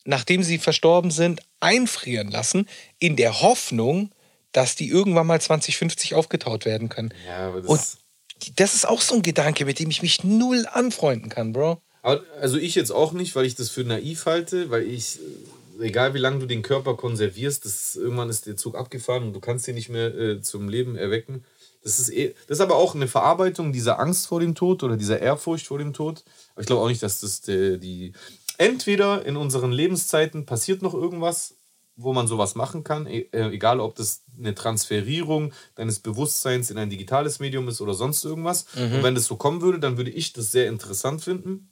S3: nachdem sie verstorben sind, einfrieren lassen, in der Hoffnung, dass die irgendwann mal 2050 aufgetaut werden können.
S2: Ja, aber das,
S3: Und das ist auch so ein Gedanke, mit dem ich mich null anfreunden kann, Bro.
S2: also ich jetzt auch nicht, weil ich das für naiv halte, weil ich, äh, egal wie lange du den Körper konservierst, das, irgendwann ist der Zug abgefahren und du kannst ihn nicht mehr äh, zum Leben erwecken. Das ist, eh, das ist aber auch eine Verarbeitung dieser Angst vor dem Tod oder dieser Ehrfurcht vor dem Tod. Aber ich glaube auch nicht, dass das die, die. Entweder in unseren Lebenszeiten passiert noch irgendwas, wo man sowas machen kann, e- äh, egal ob das eine Transferierung deines Bewusstseins in ein digitales Medium ist oder sonst irgendwas. Und wenn das so kommen würde, dann würde ich das sehr interessant finden.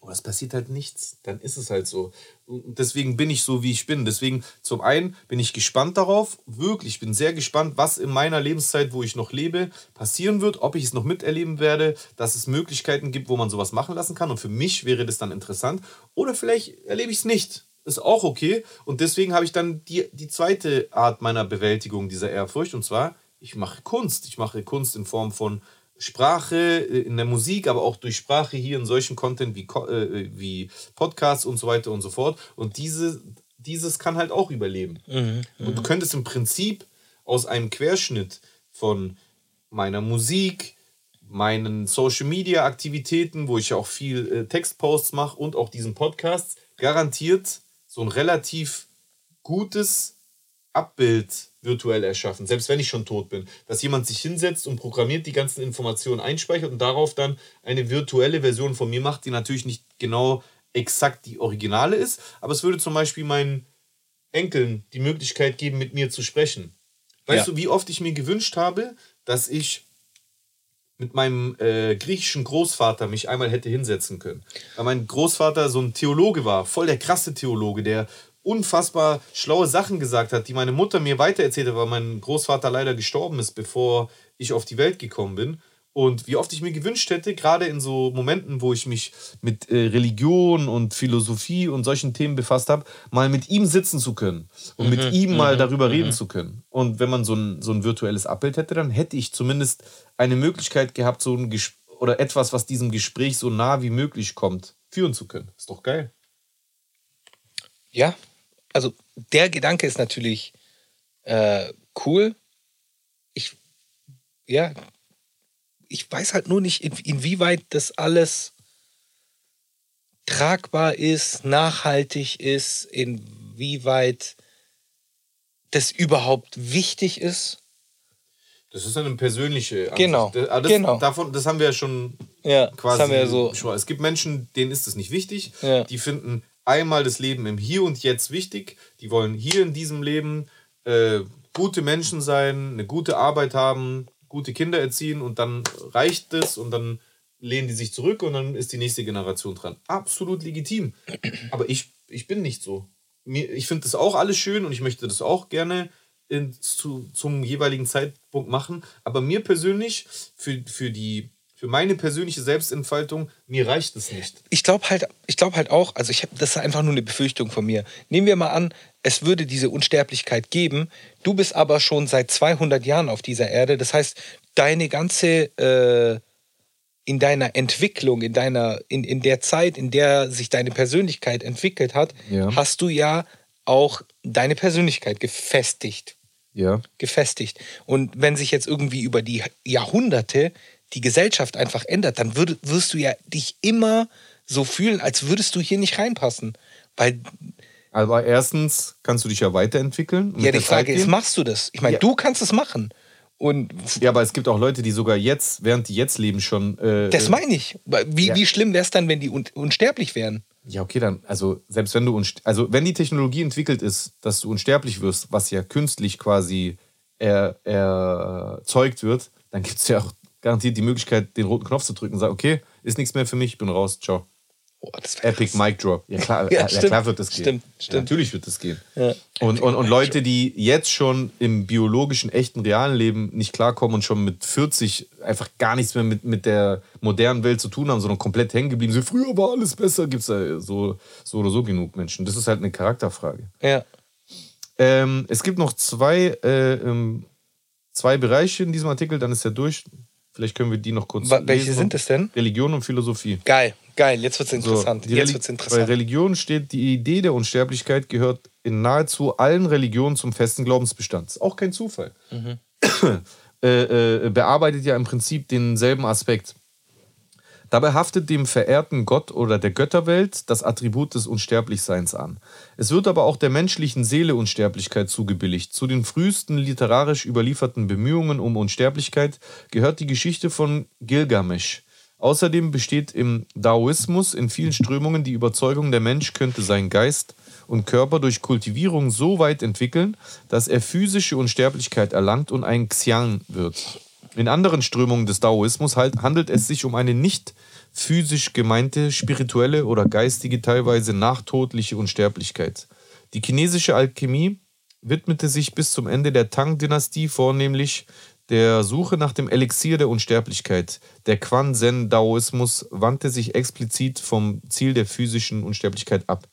S2: Aber es passiert halt nichts. Dann ist es halt so. Und deswegen bin ich so, wie ich bin. Deswegen, zum einen bin ich gespannt darauf, wirklich, ich bin sehr gespannt, was in meiner Lebenszeit, wo ich noch lebe, passieren wird, ob ich es noch miterleben werde, dass es Möglichkeiten gibt, wo man sowas machen lassen kann. Und für mich wäre das dann interessant. Oder vielleicht erlebe ich es nicht. Ist auch okay. Und deswegen habe ich dann die, die zweite Art meiner Bewältigung dieser Ehrfurcht. Und zwar, ich mache Kunst. Ich mache Kunst in Form von Sprache, äh, in der Musik, aber auch durch Sprache hier in solchen Content wie, Ko- äh, wie Podcasts und so weiter und so fort. Und diese, dieses kann halt auch überleben. Und du könntest im Prinzip aus einem Querschnitt von meiner Musik, meinen Social Media Aktivitäten, wo ich ja auch viel äh, Textposts mache und auch diesen Podcasts, garantiert so ein relativ gutes Abbild virtuell erschaffen, selbst wenn ich schon tot bin. Dass jemand sich hinsetzt und programmiert, die ganzen Informationen einspeichert und darauf dann eine virtuelle Version von mir macht, die natürlich nicht genau exakt die Originale ist, aber es würde zum Beispiel meinen Enkeln die Möglichkeit geben, mit mir zu sprechen. Weißt
S3: Ja.
S2: du, wie oft ich mir gewünscht habe, dass ich mit meinem äh, griechischen Großvater mich einmal hätte hinsetzen können. Weil mein Großvater so ein Theologe war, voll der krasse Theologe, der unfassbar schlaue Sachen gesagt hat, die meine Mutter mir weitererzählt hat, weil mein Großvater leider gestorben ist, bevor ich auf die Welt gekommen bin. Und wie oft ich mir gewünscht hätte, gerade in so Momenten, wo ich mich mit äh, Religion und Philosophie und solchen Themen befasst habe, mal mit ihm sitzen zu können und mit ihm mal darüber reden zu können. Und wenn man so ein, so ein virtuelles Abbild hätte, dann hätte ich zumindest eine Möglichkeit gehabt, so ein oder etwas, was diesem Gespräch so nah wie möglich kommt, führen zu können. Ist doch geil.
S3: Ja, also der Gedanke ist natürlich äh, cool. Ich, ja, ich weiß halt nur nicht, in, inwieweit das alles tragbar ist, nachhaltig ist, inwieweit das überhaupt wichtig ist.
S2: Das ist eine persönliche Ansicht.
S3: Genau,
S2: Das, das,
S3: genau.
S2: Davon, das haben wir ja schon
S3: Ja,
S2: quasi
S3: das haben wir so.
S2: schon- Es gibt Menschen, denen ist das nicht wichtig.
S3: Ja.
S2: Die finden einmal das Leben im Hier und Jetzt wichtig. Die wollen hier in diesem Leben äh, gute Menschen sein, eine gute Arbeit haben, gute Kinder erziehen und dann reicht es und dann lehnen die sich zurück und dann ist die nächste Generation dran. Absolut legitim. Aber ich, ich bin nicht so. Ich finde das auch alles schön und ich möchte das auch gerne in, zu, zum jeweiligen Zeitpunkt machen. Aber mir persönlich, für, für, die, für meine persönliche Selbstentfaltung, mir reicht es nicht.
S3: ich glaube halt, ich glaube halt auch, also ich habe das ist einfach nur eine Befürchtung von mir. Nehmen wir mal an, es würde diese Unsterblichkeit geben. Du bist aber schon seit 200 Jahren auf dieser Erde. Das heißt, deine ganze äh, in deiner Entwicklung, in deiner in, in der Zeit, in der sich deine Persönlichkeit entwickelt hat,
S2: Ja.
S3: hast du ja auch deine Persönlichkeit gefestigt
S2: Ja.
S3: gefestigt. Und wenn sich jetzt irgendwie über die Jahrhunderte die Gesellschaft einfach ändert, dann würd, wirst du ja dich immer so fühlen, als würdest du hier nicht reinpassen. Weil,
S2: Aber erstens kannst du dich ja weiterentwickeln.
S3: ja, die Frage ist, machst du das? Ich meine,
S2: Ja.
S3: du kannst es machen. Und
S2: Ja, aber es gibt auch Leute, die sogar jetzt, während die jetzt leben, schon. Äh,
S3: das
S2: äh,
S3: meine ich. Wie,
S2: Ja.
S3: wie schlimm wäre es dann, wenn die un unsterblich wären?
S2: Ja, okay, dann, also selbst wenn du, also wenn die Technologie entwickelt ist, dass du unsterblich wirst, was ja künstlich quasi er, erzeugt wird, dann gibt es ja auch garantiert die Möglichkeit, den roten Knopf zu drücken und sagen, okay, ist nichts mehr für mich, ich bin raus, ciao.
S3: Oh,
S2: Epic
S3: krass.
S2: Mic Drop. Ja klar,
S3: Ja,
S2: ja, klar wird das gehen.
S3: Stimmt,
S2: Ja,
S3: stimmt.
S2: natürlich wird das gehen.
S3: Ja.
S2: Und, und, und Leute, die jetzt schon im biologischen, echten, realen Leben nicht klarkommen und schon mit 40 einfach gar nichts mehr mit, mit der modernen Welt zu tun haben, sondern komplett hängen geblieben sind, früher war alles besser, gibt es da so, so oder so genug Menschen. Das ist halt eine Charakterfrage.
S3: Ja.
S2: Ähm, es gibt noch zwei, äh, ähm, zwei Bereiche in diesem Artikel, dann ist er durch. Vielleicht können wir die noch kurz.
S3: Wa- welche sind es denn?
S2: Religion und Philosophie.
S3: Geil, geil, jetzt wird's interessant.
S2: die
S3: jetzt wird's
S2: Bei
S3: interessant.
S2: Religion steht, die Idee der Unsterblichkeit gehört in nahezu allen Religionen zum festen Glaubensbestand. Ist auch kein Zufall.
S3: Mhm.
S2: äh, äh, bearbeitet ja im Prinzip denselben Aspekt. Dabei haftet dem verehrten Gott oder der Götterwelt das Attribut des Unsterblichseins an. Es wird aber auch der menschlichen Seele Unsterblichkeit zugebilligt. Zu den frühesten literarisch überlieferten Bemühungen um Unsterblichkeit gehört die Geschichte von Gilgamesch. Außerdem besteht im Daoismus in vielen Strömungen die Überzeugung, der Mensch könnte seinen Geist und Körper durch Kultivierung so weit entwickeln, dass er physische Unsterblichkeit erlangt und ein Xian wird. In anderen Strömungen des Daoismus halt handelt es sich um eine nicht physisch gemeinte spirituelle oder geistige, teilweise nachtodliche Unsterblichkeit. Die chinesische Alchemie widmete sich bis zum Ende der Tang-Dynastie vornehmlich der Suche nach dem Elixier der Unsterblichkeit. Der Quan-Zen-Daoismus wandte sich explizit vom Ziel der physischen Unsterblichkeit ab.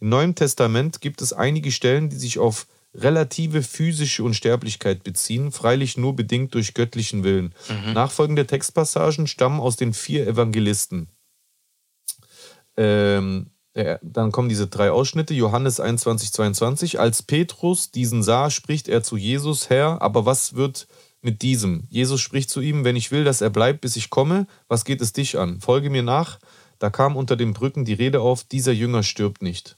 S2: Im Neuen Testament gibt es einige Stellen, die sich auf relative physische Unsterblichkeit beziehen, freilich nur bedingt durch göttlichen Willen. Nachfolgende Textpassagen stammen aus den vier Evangelisten. Ähm, der, dann kommen diese drei Ausschnitte. Johannes 21, 22. Als Petrus diesen sah, spricht er zu Jesus, Herr, aber was wird mit diesem? Jesus spricht zu ihm, wenn ich will, dass er bleibt, bis ich komme, was geht es dich an? Folge mir nach. Da kam unter den Brücken die Rede auf, dieser Jünger stirbt nicht.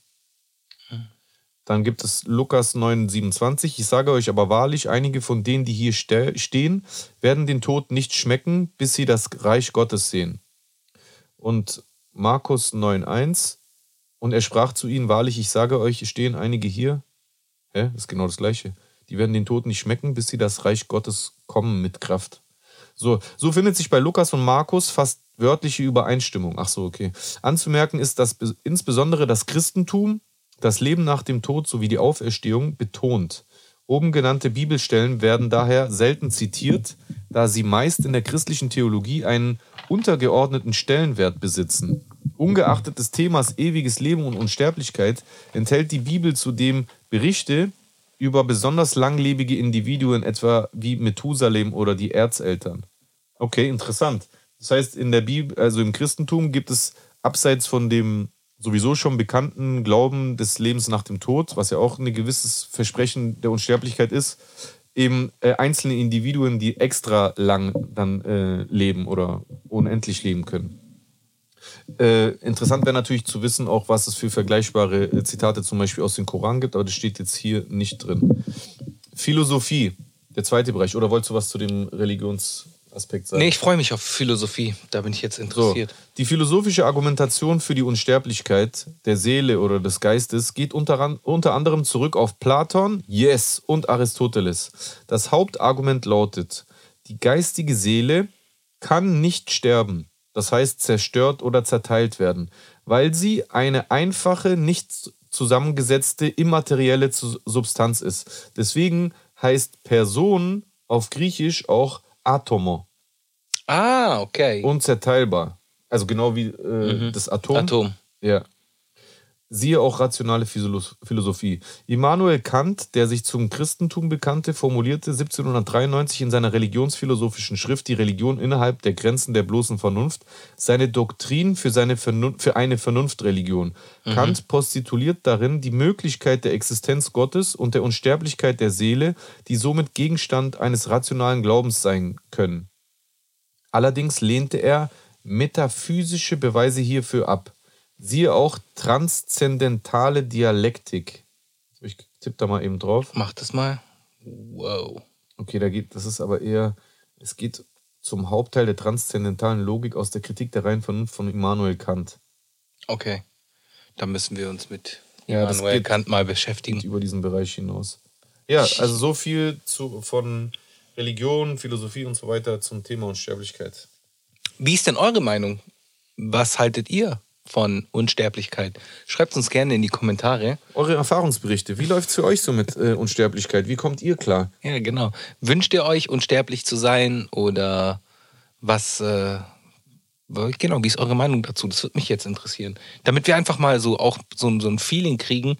S2: Dann gibt es Lukas 9, 27. Ich sage euch aber wahrlich, einige von denen, die hier ste stehen, werden den Tod nicht schmecken, bis sie das Reich Gottes sehen. Und Markus 9, 1. Und er sprach zu ihnen, wahrlich, ich sage euch, stehen einige hier. Hä? Das ist genau das Gleiche. Die werden den Tod nicht schmecken, bis sie das Reich Gottes kommen mit Kraft. So, so findet sich bei Lukas und Markus fast wörtliche Übereinstimmung. Ach so, okay. Anzumerken ist, dass be- insbesondere das Christentum das Leben nach dem Tod sowie die Auferstehung betont. Oben genannte Bibelstellen werden daher selten zitiert, da sie meist in der christlichen Theologie einen untergeordneten Stellenwert besitzen. Ungeachtet des Themas ewiges Leben und Unsterblichkeit enthält die Bibel zudem Berichte über besonders langlebige Individuen, etwa wie Methusalem oder die Erzeltern. Okay, interessant. Das heißt, in der Bibel, also im Christentum gibt es abseits von dem sowieso schon bekannten Glauben des Lebens nach dem Tod, was ja auch ein gewisses Versprechen der Unsterblichkeit ist, eben äh, einzelne Individuen, die extra lang dann äh, leben oder unendlich leben können. Äh, interessant wäre natürlich zu wissen, auch was es für vergleichbare äh, Zitate zum Beispiel aus dem Koran gibt, aber das steht jetzt hier nicht drin. Philosophie, der zweite Bereich. Oder wolltest du was zu dem Religionsaspekt sagen?
S3: Nee, ich freue mich auf Philosophie. Da bin ich jetzt
S2: So,
S3: interessiert.
S2: die philosophische Argumentation für die Unsterblichkeit der Seele oder des Geistes geht unter, unter anderem zurück auf Platon, Yes und Aristoteles. Das Hauptargument lautet, die geistige Seele kann nicht sterben, das heißt zerstört oder zerteilt werden, weil sie eine einfache, nicht zusammengesetzte, immaterielle Substanz ist. Deswegen heißt Person auf Griechisch auch Atomo
S3: Ah, okay.
S2: unzerteilbar. Also genau wie äh, das Atom.
S3: Atom.
S2: Ja. Siehe auch rationale Philosophie. Immanuel Kant, der sich zum Christentum bekannte, formulierte 1793 in seiner religionsphilosophischen Schrift Die Religion innerhalb der Grenzen der bloßen Vernunft seine Doktrin für, seine Vernun für eine Vernunftreligion. Kant postuliert darin die Möglichkeit der Existenz Gottes und der Unsterblichkeit der Seele, die somit Gegenstand eines rationalen Glaubens sein können. Allerdings lehnte er metaphysische Beweise hierfür ab. Siehe auch transzendentale Dialektik. Ich tippe da mal eben drauf.
S3: Mach das mal. Wow.
S2: Okay, da geht, das ist aber eher, es geht zum Hauptteil der transzendentalen Logik aus der Kritik der reinen Vernunft von Immanuel Kant.
S3: Okay. Da müssen wir uns mit
S2: Ja,
S3: Immanuel Kant mal beschäftigen.
S2: über diesen Bereich hinaus. Ja, also so viel zu, von Religion, Philosophie und so weiter zum Thema Unsterblichkeit.
S3: Wie ist denn eure Meinung? Was haltet ihr von Unsterblichkeit? Schreibt uns gerne in die Kommentare.
S2: Eure Erfahrungsberichte, wie läuft es für euch so mit äh, Unsterblichkeit? Wie kommt ihr klar?
S3: Ja, genau. Wünscht ihr euch, unsterblich zu sein oder was, äh, genau, wie ist eure Meinung dazu? Das würde mich jetzt interessieren. Damit wir einfach mal so auch so, ein- so ein Feeling kriegen,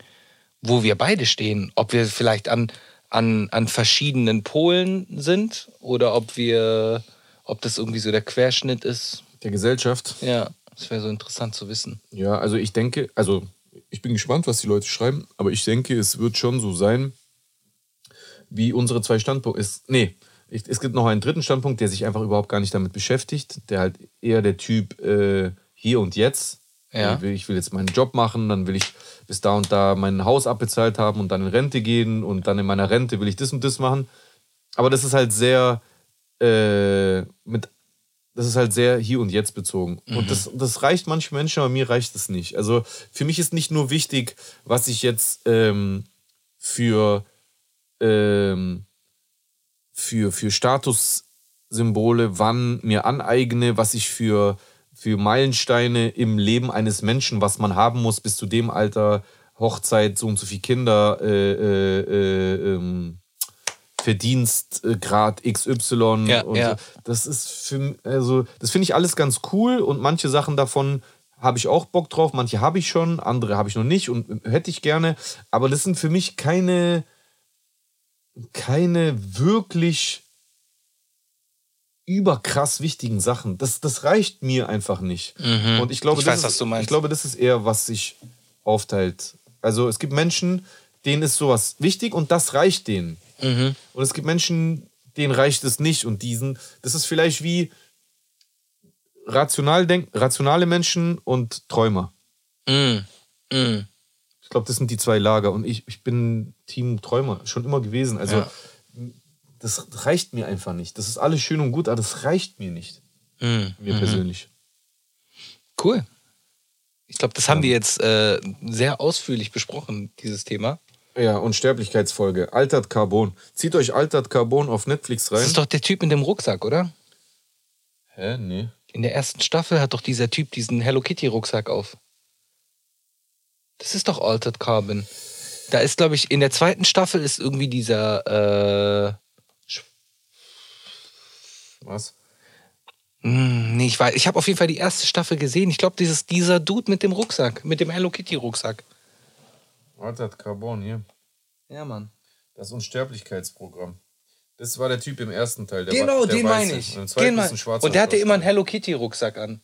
S3: wo wir beide stehen. Ob wir vielleicht an, an, an verschiedenen Polen sind oder ob wir ob das irgendwie so der Querschnitt ist.
S2: Der Gesellschaft.
S3: Ja, das wäre so interessant zu wissen.
S2: Ja, also ich denke, also ich bin gespannt, was die Leute schreiben, aber ich denke, es wird schon so sein, wie unsere zwei Standpunkte. Es, nee, ich, es gibt noch einen dritten Standpunkt, der sich einfach überhaupt gar nicht damit beschäftigt, der halt eher der Typ äh, hier und jetzt.
S3: Ja.
S2: Ich will, ich will jetzt meinen Job machen, dann will ich bis da und da mein Haus abbezahlt haben und dann in Rente gehen und dann in meiner Rente will ich das und das machen. Aber das ist halt sehr äh, mit das ist halt sehr hier und jetzt bezogen. Und das, das reicht manchen Menschen, aber mir reicht es nicht. Also für mich ist nicht nur wichtig, was ich jetzt ähm, für, ähm, für, für Statussymbole wann mir aneigne, was ich für, für Meilensteine im Leben eines Menschen, was man haben muss bis zu dem Alter, Hochzeit, so und so viele Kinder, äh, äh, äh, ähm, Verdienstgrad XY
S3: Ja,
S2: und
S3: ja.
S2: das ist für also das finde ich alles ganz cool und manche Sachen davon habe ich auch Bock drauf, manche habe ich schon, andere habe ich noch nicht und hätte ich gerne, aber das sind für mich keine keine wirklich überkrass wichtigen Sachen. Das, das reicht mir einfach nicht. Und ich glaube,
S3: Ich
S2: das
S3: weiß,
S2: ist,
S3: was du meinst.
S2: ich glaube, das ist eher, was sich aufteilt. Also es gibt Menschen, denen ist sowas wichtig und das reicht denen.
S3: Mhm.
S2: Und es gibt Menschen, denen reicht es nicht. Und diesen, das ist vielleicht wie rational denk, rationale Menschen und Träumer.
S3: Mm. Mm.
S2: Ich glaube, das sind die zwei Lager. Und ich, ich bin Team Träumer schon immer gewesen. Also
S3: Ja.
S2: das reicht mir einfach nicht. Das ist alles schön und gut, aber das reicht mir nicht.
S3: Mm.
S2: Mir persönlich.
S3: Cool. Ich glaube, das haben wir jetzt äh, sehr ausführlich besprochen, dieses Thema.
S2: Ja, Unsterblichkeitsfolge. Altert Carbon. Zieht euch Altert Carbon auf Netflix rein.
S3: Das ist doch der Typ mit dem Rucksack, oder?
S2: Hä? Nee.
S3: In der ersten Staffel hat doch dieser Typ diesen Hello Kitty Rucksack auf. Das ist doch Altered Carbon. Da ist, glaube ich, in der zweiten Staffel ist irgendwie dieser. Äh,
S2: Was?
S3: hm, nee, ich weiß. Ich habe auf jeden Fall die erste Staffel gesehen. Ich glaube, dieses dieser Dude mit dem Rucksack, mit dem Hello Kitty Rucksack.
S2: Altert Carbon hier.
S3: Ja, Mann.
S2: Das Unsterblichkeitsprogramm. Das war der Typ im ersten Teil. Der
S3: Genau,
S2: war, der
S3: den
S2: Weiße.
S3: meine ich.
S2: Und
S3: Den mein- Und der hatte immer einen Hello Kitty Rucksack an.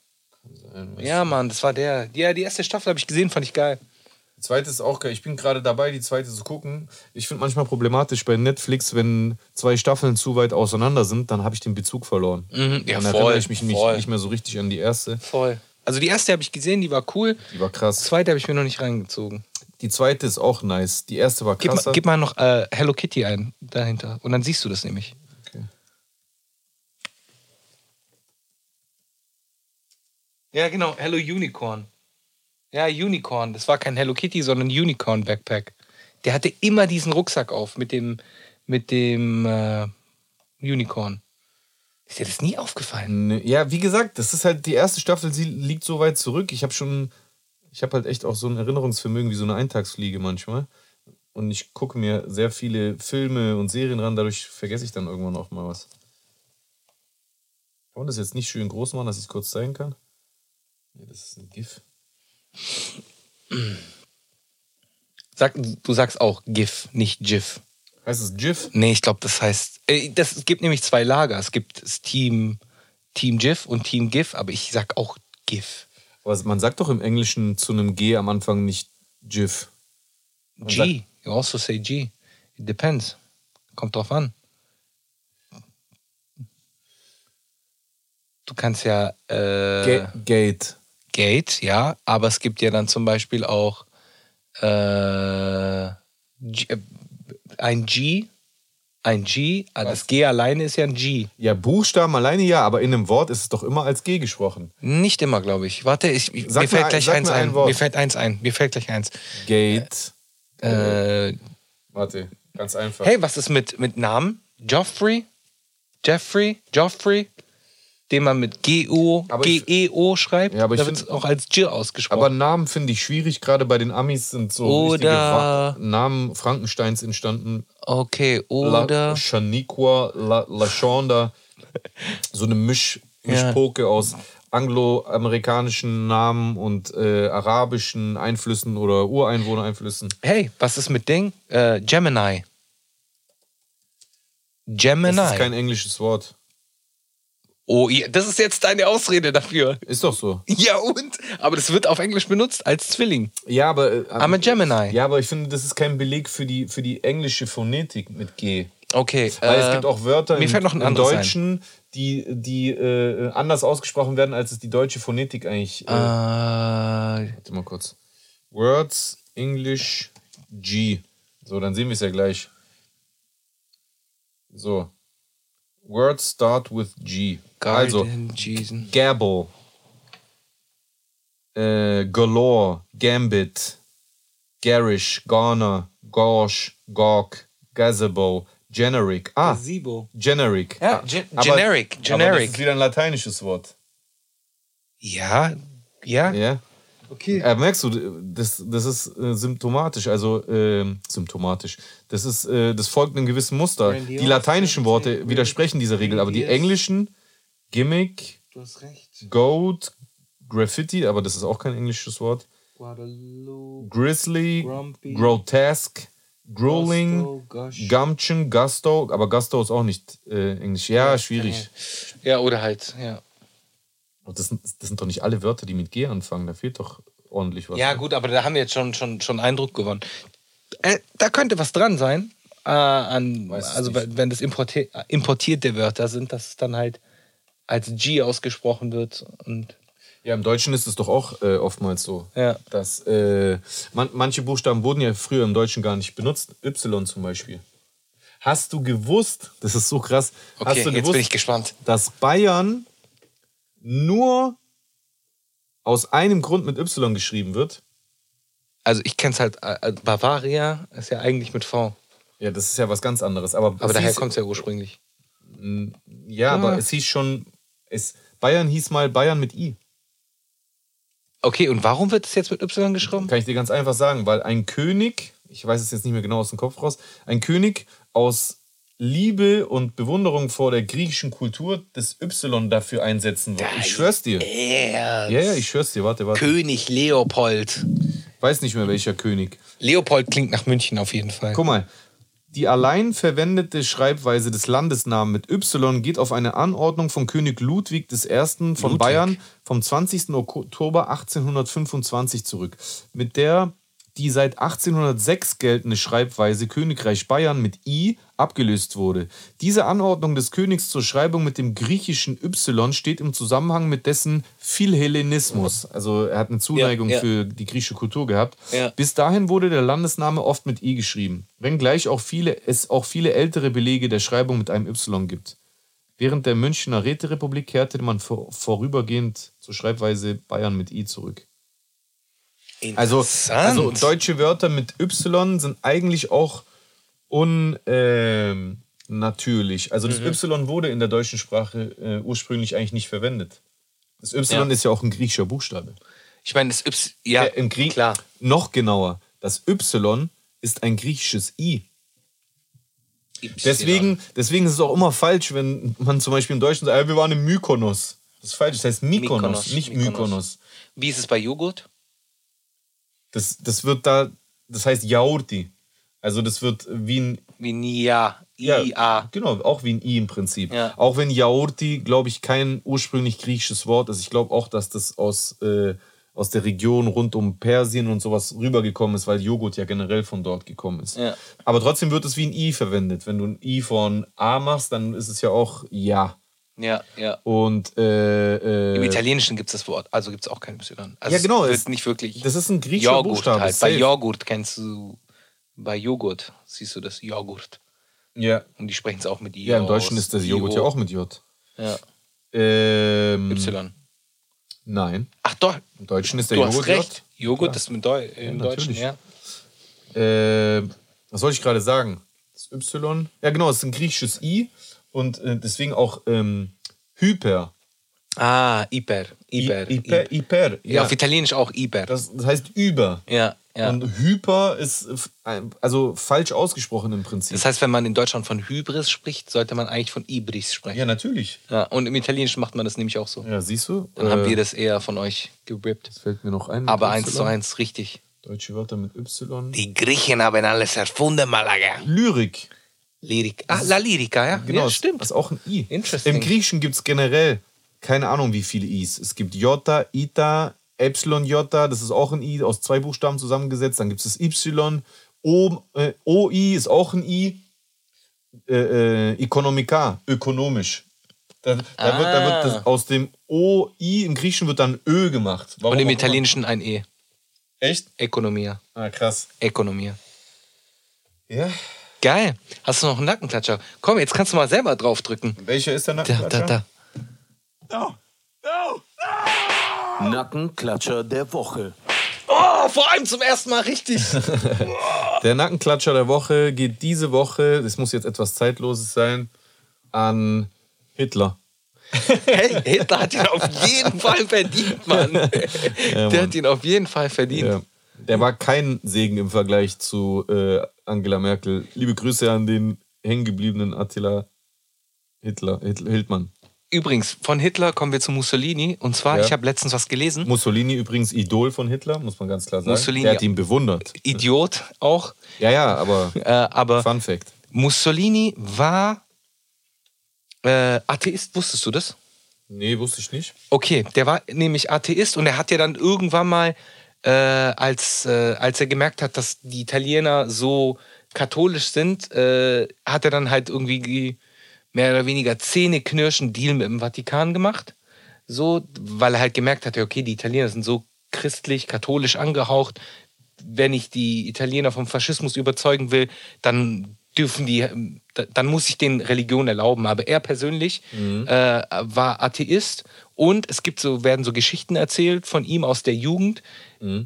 S3: Ja, Mann, das war der. Ja, die erste Staffel habe ich gesehen, fand ich geil.
S2: Die zweite ist auch geil. Ich bin gerade dabei, die zweite zu gucken. Ich finde manchmal problematisch bei Netflix, wenn zwei Staffeln zu weit auseinander sind, dann habe ich den Bezug verloren.
S3: Mhm, ja,
S2: dann
S3: voll,
S2: erinnere ich mich nicht,
S3: voll.
S2: nicht mehr so richtig an die erste.
S3: Voll. Also die erste habe ich gesehen, die war cool.
S2: Die war krass.
S3: Die zweite habe ich mir noch nicht reingezogen.
S2: Die zweite ist auch nice. Die erste war
S3: Gib,
S2: krasser.
S3: mal, gib mal noch äh, Hello Kitty ein dahinter. Und dann siehst du das nämlich.
S2: Okay.
S3: Ja, genau. Hello Unicorn. Ja, Unicorn. Das war kein Hello Kitty, sondern Unicorn Backpack. Der hatte immer diesen Rucksack auf mit dem, mit dem äh, Unicorn. Ist dir das nie aufgefallen?
S2: Ja, wie gesagt, das ist halt die erste Staffel, sie liegt so weit zurück. Ich habe schon, ich habe halt echt auch so ein Erinnerungsvermögen wie so eine Eintagsfliege manchmal. Und ich gucke mir sehr viele Filme und Serien ran, dadurch vergesse ich dann irgendwann auch mal was. Kann man das jetzt nicht schön groß machen, dass ich es kurz zeigen kann? Nee, das ist ein GIF.
S3: Sag, du sagst auch GIF, nicht GIF.
S2: Heißt es GIF?
S3: Nee, ich glaube, das heißt. Äh, das, es gibt nämlich zwei Lager. Es gibt das Team, Team GIF und Team GIF, aber ich sag auch GIF.
S2: Aber man sagt doch im Englischen zu einem G am Anfang nicht GIF.
S3: G. You also say G. It depends. Kommt drauf an. Du kannst ja äh,
S2: Ga- Gate.
S3: Gate, ja, aber es gibt ja dann zum Beispiel auch äh, G, äh, ein G, ein G, ah, das G alleine ist ja ein G.
S2: Ja, Buchstaben alleine ja, aber in einem Wort ist es doch immer als G gesprochen.
S3: Nicht immer, glaube ich. Warte, ich, ich, mir fällt
S2: mir
S3: gleich eins
S2: ein
S3: ein.
S2: Wort.
S3: Mir fällt eins ein. Mir fällt gleich eins.
S2: Gate.
S3: Äh,
S2: Warte, ganz einfach.
S3: hey, was ist mit, mit Namen? Joffrey? Jeffrey? Joffrey? Den man mit G-O, G-E-O schreibt.
S2: Ja, aber ich
S3: da wird es auch als G ausgesprochen.
S2: Aber Namen finde ich schwierig, gerade bei den Amis sind so
S3: Oder-
S2: Namen Frankensteins entstanden.
S3: okay,
S2: La
S3: oder.
S2: Shaniqua, La, La. So eine Misch, Mischpoke aus angloamerikanischen Namen und äh, arabischen Einflüssen oder Ureinwohnereinflüssen.
S3: Hey, was ist mit Ding? Äh, Gemini. Gemini.
S2: Das ist kein englisches Wort.
S3: Oh, das ist jetzt deine Ausrede dafür.
S2: Ist doch so.
S3: Ja, und? Aber das wird auf Englisch benutzt als Zwilling.
S2: Ja, aber. Äh,
S3: I'm a Gemini.
S2: Ja, aber ich finde, das ist kein Beleg für die, für die englische Phonetik mit G.
S3: Okay.
S2: Weil
S3: äh,
S2: es gibt auch Wörter im,
S3: ein
S2: im Deutschen, die, die äh, anders ausgesprochen werden, als es die deutsche Phonetik eigentlich. Äh,
S3: Äh,
S2: Warte mal kurz. Words, English, G. So, dann sehen wir es ja gleich. So. Words start with G. Also,
S3: Garden, Jesus.
S2: Gabble, äh, Galore, Gambit, Garish, Garner, Gorsh, Gawk, Gazebo, Generic. Ah,
S3: Sibo.
S2: Generic.
S3: Ja,
S2: Ah,
S3: ge-
S2: aber-
S3: generic,
S2: Aber
S3: generic.
S2: das ist wieder ein lateinisches Wort.
S3: Ja, ja.
S2: Ja.
S3: Okay.
S2: Äh, merkst du, das, das ist äh, symptomatisch, also ähm, symptomatisch. Das ist, äh, das folgt einem gewissen Muster.
S3: Grandios,
S2: Die lateinischen Worte widersprechen dieser Regel, aber die englischen, Gimmick,
S3: Du hast recht.
S2: Goat, Graffiti, aber das ist auch kein englisches Wort.
S3: Guadalupe.
S2: Grizzly,
S3: Grumpy.
S2: Grotesque,
S3: Gosh.
S2: Gumption, Gusto, aber Gusto ist auch nicht äh, Englisch. Ja, schwierig.
S3: Ja, oder halt, ja.
S2: Das, sind, das sind doch nicht alle Wörter, die mit G anfangen. Da fehlt doch ordentlich was.
S3: Ja, gut, aber da haben wir jetzt schon, schon, schon Eindruck gewonnen. Äh, da könnte was dran sein. Äh, an, also, wenn das importi importierte Wörter sind, dass es dann halt als G ausgesprochen wird. Und
S2: Ja, im Deutschen ist es doch auch äh, oftmals so.
S3: Ja.
S2: Dass äh, man, manche Buchstaben wurden ja früher im Deutschen gar nicht benutzt. Y zum Beispiel. Hast du gewusst, das ist so krass,
S3: okay,
S2: hast du
S3: jetzt
S2: gewusst,
S3: bin ich gespannt.
S2: dass Bayern nur aus einem Grund mit Y geschrieben wird?
S3: Also ich kenne es halt, äh, Bavaria ist ja eigentlich mit V.
S2: Ja, das ist ja was ganz anderes. Aber,
S3: Aber daher kommt es ja ursprünglich.
S2: Ja, aber
S3: Ah.
S2: es hieß schon, es, Bayern hieß mal Bayern mit I.
S3: Okay, und warum wird es jetzt mit Y geschrieben?
S2: Kann ich dir ganz einfach sagen, weil ein König, ich weiß es jetzt nicht mehr genau aus dem Kopf raus, ein König aus Liebe und Bewunderung vor der griechischen Kultur das Y dafür einsetzen wollte. Ich schwör's dir.
S3: Ja,
S2: Ja, ja, ich schwör's dir. Warte, warte.
S3: König Leopold.
S2: Weiß nicht mehr welcher König.
S3: Leopold klingt nach München auf jeden Fall.
S2: Guck mal. Die allein verwendete Schreibweise des Landesnamen mit Y geht auf eine Anordnung von König Ludwig I. von
S3: Ludwig.
S2: Bayern vom 20. Oktober 1825 zurück, mit der die seit 1806 geltende Schreibweise Königreich Bayern mit I abgelöst wurde. Diese Anordnung des Königs zur Schreibung mit dem griechischen Y steht im Zusammenhang mit dessen Philhellenismus. Also er hat eine Zuneigung
S3: Ja, ja.
S2: für die griechische Kultur gehabt.
S3: Ja.
S2: Bis dahin wurde der Landesname oft mit I geschrieben, wenngleich auch viele, es auch viele ältere Belege der Schreibung mit einem Y gibt. Während der Münchner Räterepublik kehrte man vor, vorübergehend zur Schreibweise Bayern mit I zurück. Also, also deutsche Wörter mit Y sind eigentlich auch unnatürlich. also das Y wurde in der deutschen Sprache äh, ursprünglich eigentlich nicht verwendet. Das Y
S3: Ja.
S2: ist ja auch ein griechischer Buchstabe.
S3: Ich meine, das Y, ja,
S2: Äh, Im Griech
S3: klar.
S2: noch genauer. Das Y ist ein griechisches I. Deswegen, deswegen ist es auch immer falsch, wenn man zum Beispiel im Deutschen sagt, "Ah, wir waren im Mykonos. Das ist falsch, das heißt Mykonos,
S3: Mykonos,
S2: nicht
S3: Mykonos.
S2: Mykonos.
S3: Wie ist es bei Joghurt?
S2: Das, das wird da, das heißt Yaurti. Also das wird wie ein,
S3: Wie Nia.
S2: ja,
S3: IA.
S2: genau, auch wie ein I im Prinzip.
S3: Ja.
S2: Auch wenn Yaurti, glaube ich, kein ursprünglich griechisches Wort ist. Ich glaube auch, dass das aus, äh, aus der Region rund um Persien und sowas rübergekommen ist, weil Joghurt ja generell von dort gekommen ist.
S3: Ja.
S2: Aber trotzdem wird es wie ein I verwendet. Wenn du ein I von A machst, dann ist es ja auch Ja.
S3: Ja, ja.
S2: Und äh,
S3: Im
S2: äh,
S3: Italienischen gibt es das Wort, also gibt es auch kein Y. Also
S2: Ja, genau,
S3: Es wird nicht wirklich.
S2: das ist ein griechischer
S3: Joghurt
S2: Buchstabe.
S3: halt. Bei. Joghurt kennst du. Bei Joghurt siehst du das Joghurt.
S2: Ja.
S3: Und die sprechen es auch mit I.
S2: ja, im. Deutschen ist das Joghurt ja auch mit J.
S3: Ja.
S2: Ähm,
S3: Y.
S2: Nein,
S3: Ach doch,
S2: im Deutschen ist der
S3: du
S2: Joghurt
S3: hast recht.
S2: J.
S3: Joghurt ist mit Deu im
S2: Ja,
S3: Deutschen,
S2: natürlich.
S3: ja.
S2: Äh, was soll ich gerade sagen? Das Y. Ja, genau, es ist ein griechisches I und äh, deswegen auch ähm, Hyper.
S3: Ah, Iper. Iper.
S2: I- Hyper. Hyper.
S3: Ja, auf Italienisch auch Iper.
S2: das, das heißt über.
S3: ja, ja.
S2: Und Hyper ist also falsch ausgesprochen im Prinzip.
S3: Das heißt, wenn man in Deutschland von Hybris spricht, sollte man eigentlich von Ibris sprechen.
S2: ja, natürlich.
S3: Ja, und im Italienischen macht man das nämlich auch so.
S2: Ja, siehst du?
S3: Dann haben
S2: Äh,
S3: wir das eher von euch gerippt.
S2: Das fällt mir noch ein.
S3: Aber eins zu eins, richtig.
S2: Deutsche Wörter mit Y.
S3: Die Griechen haben alles erfunden, Malaga.
S2: Lyrik.
S3: Lyrik. Ah, La Lyrica, ja?
S2: Genau,
S3: ja,
S2: das-
S3: stimmt.
S2: Das ist auch ein I.
S3: Interesting.
S2: Im Griechischen gibt es generell keine Ahnung wie viele I's. Es gibt Jota, Ita, Epsilon Jota, das ist auch ein I, aus zwei Buchstaben zusammengesetzt. Dann gibt es das Y, o, äh, OI ist auch ein I. Äh, äh, Economica, ökonomisch. Da, da, wird, da wird das, aus dem OI im Griechischen wird dann Ö gemacht. Warum
S3: Und im. Italienischen ein E.
S2: Echt?
S3: Ökonomia.
S2: Ah, krass.
S3: Ökonomia.
S2: Ja.
S3: Geil. Hast du noch einen Nackenklatscher? Komm, jetzt kannst du mal selber draufdrücken.
S2: Welcher ist der
S3: Da,
S2: Nackenklatscher?
S3: da, da.
S4: Nackenklatscher der Woche.
S3: Oh, vor allem zum ersten Mal richtig.
S2: Der Nackenklatscher der Woche geht diese Woche, das muss jetzt etwas Zeitloses sein, an Hitler.
S3: hey, Hitler hat ihn auf jeden Fall verdient, Mann. Der hat ihn auf jeden Fall verdient.
S2: Ja. Der war kein Segen im Vergleich zu äh, Angela Merkel. Liebe Grüße an den hängengebliebenen Attila Hitler, Hitler Hildmann.
S3: Übrigens, von Hitler kommen wir zu Mussolini. Und zwar,
S2: Ja.
S3: ich habe letztens was gelesen.
S2: Mussolini übrigens Idol von Hitler, muss man ganz klar sagen.
S3: Mussolini-
S2: Der hat ihn bewundert.
S3: Idiot auch.
S2: Ja, ja, aber
S3: Äh, aber
S2: Fun Fact.
S3: Mussolini war äh, Atheist, wusstest du das?
S2: Nee, wusste ich nicht.
S3: Okay, der war nämlich Atheist und er hat ja dann irgendwann mal, äh, als, äh, als er gemerkt hat, dass die Italiener so katholisch sind, äh, hat er dann halt irgendwie mehr oder weniger zähneknirschen Deal mit dem Vatikan gemacht. So, weil er halt gemerkt hatte, okay, die Italiener sind so christlich, katholisch angehaucht. Wenn ich die Italiener vom Faschismus überzeugen will, dann dürfen die, ähm, dann muss ich den Religion erlauben. Aber er persönlich äh, war Atheist und es gibt so, werden so Geschichten erzählt von ihm aus der Jugend,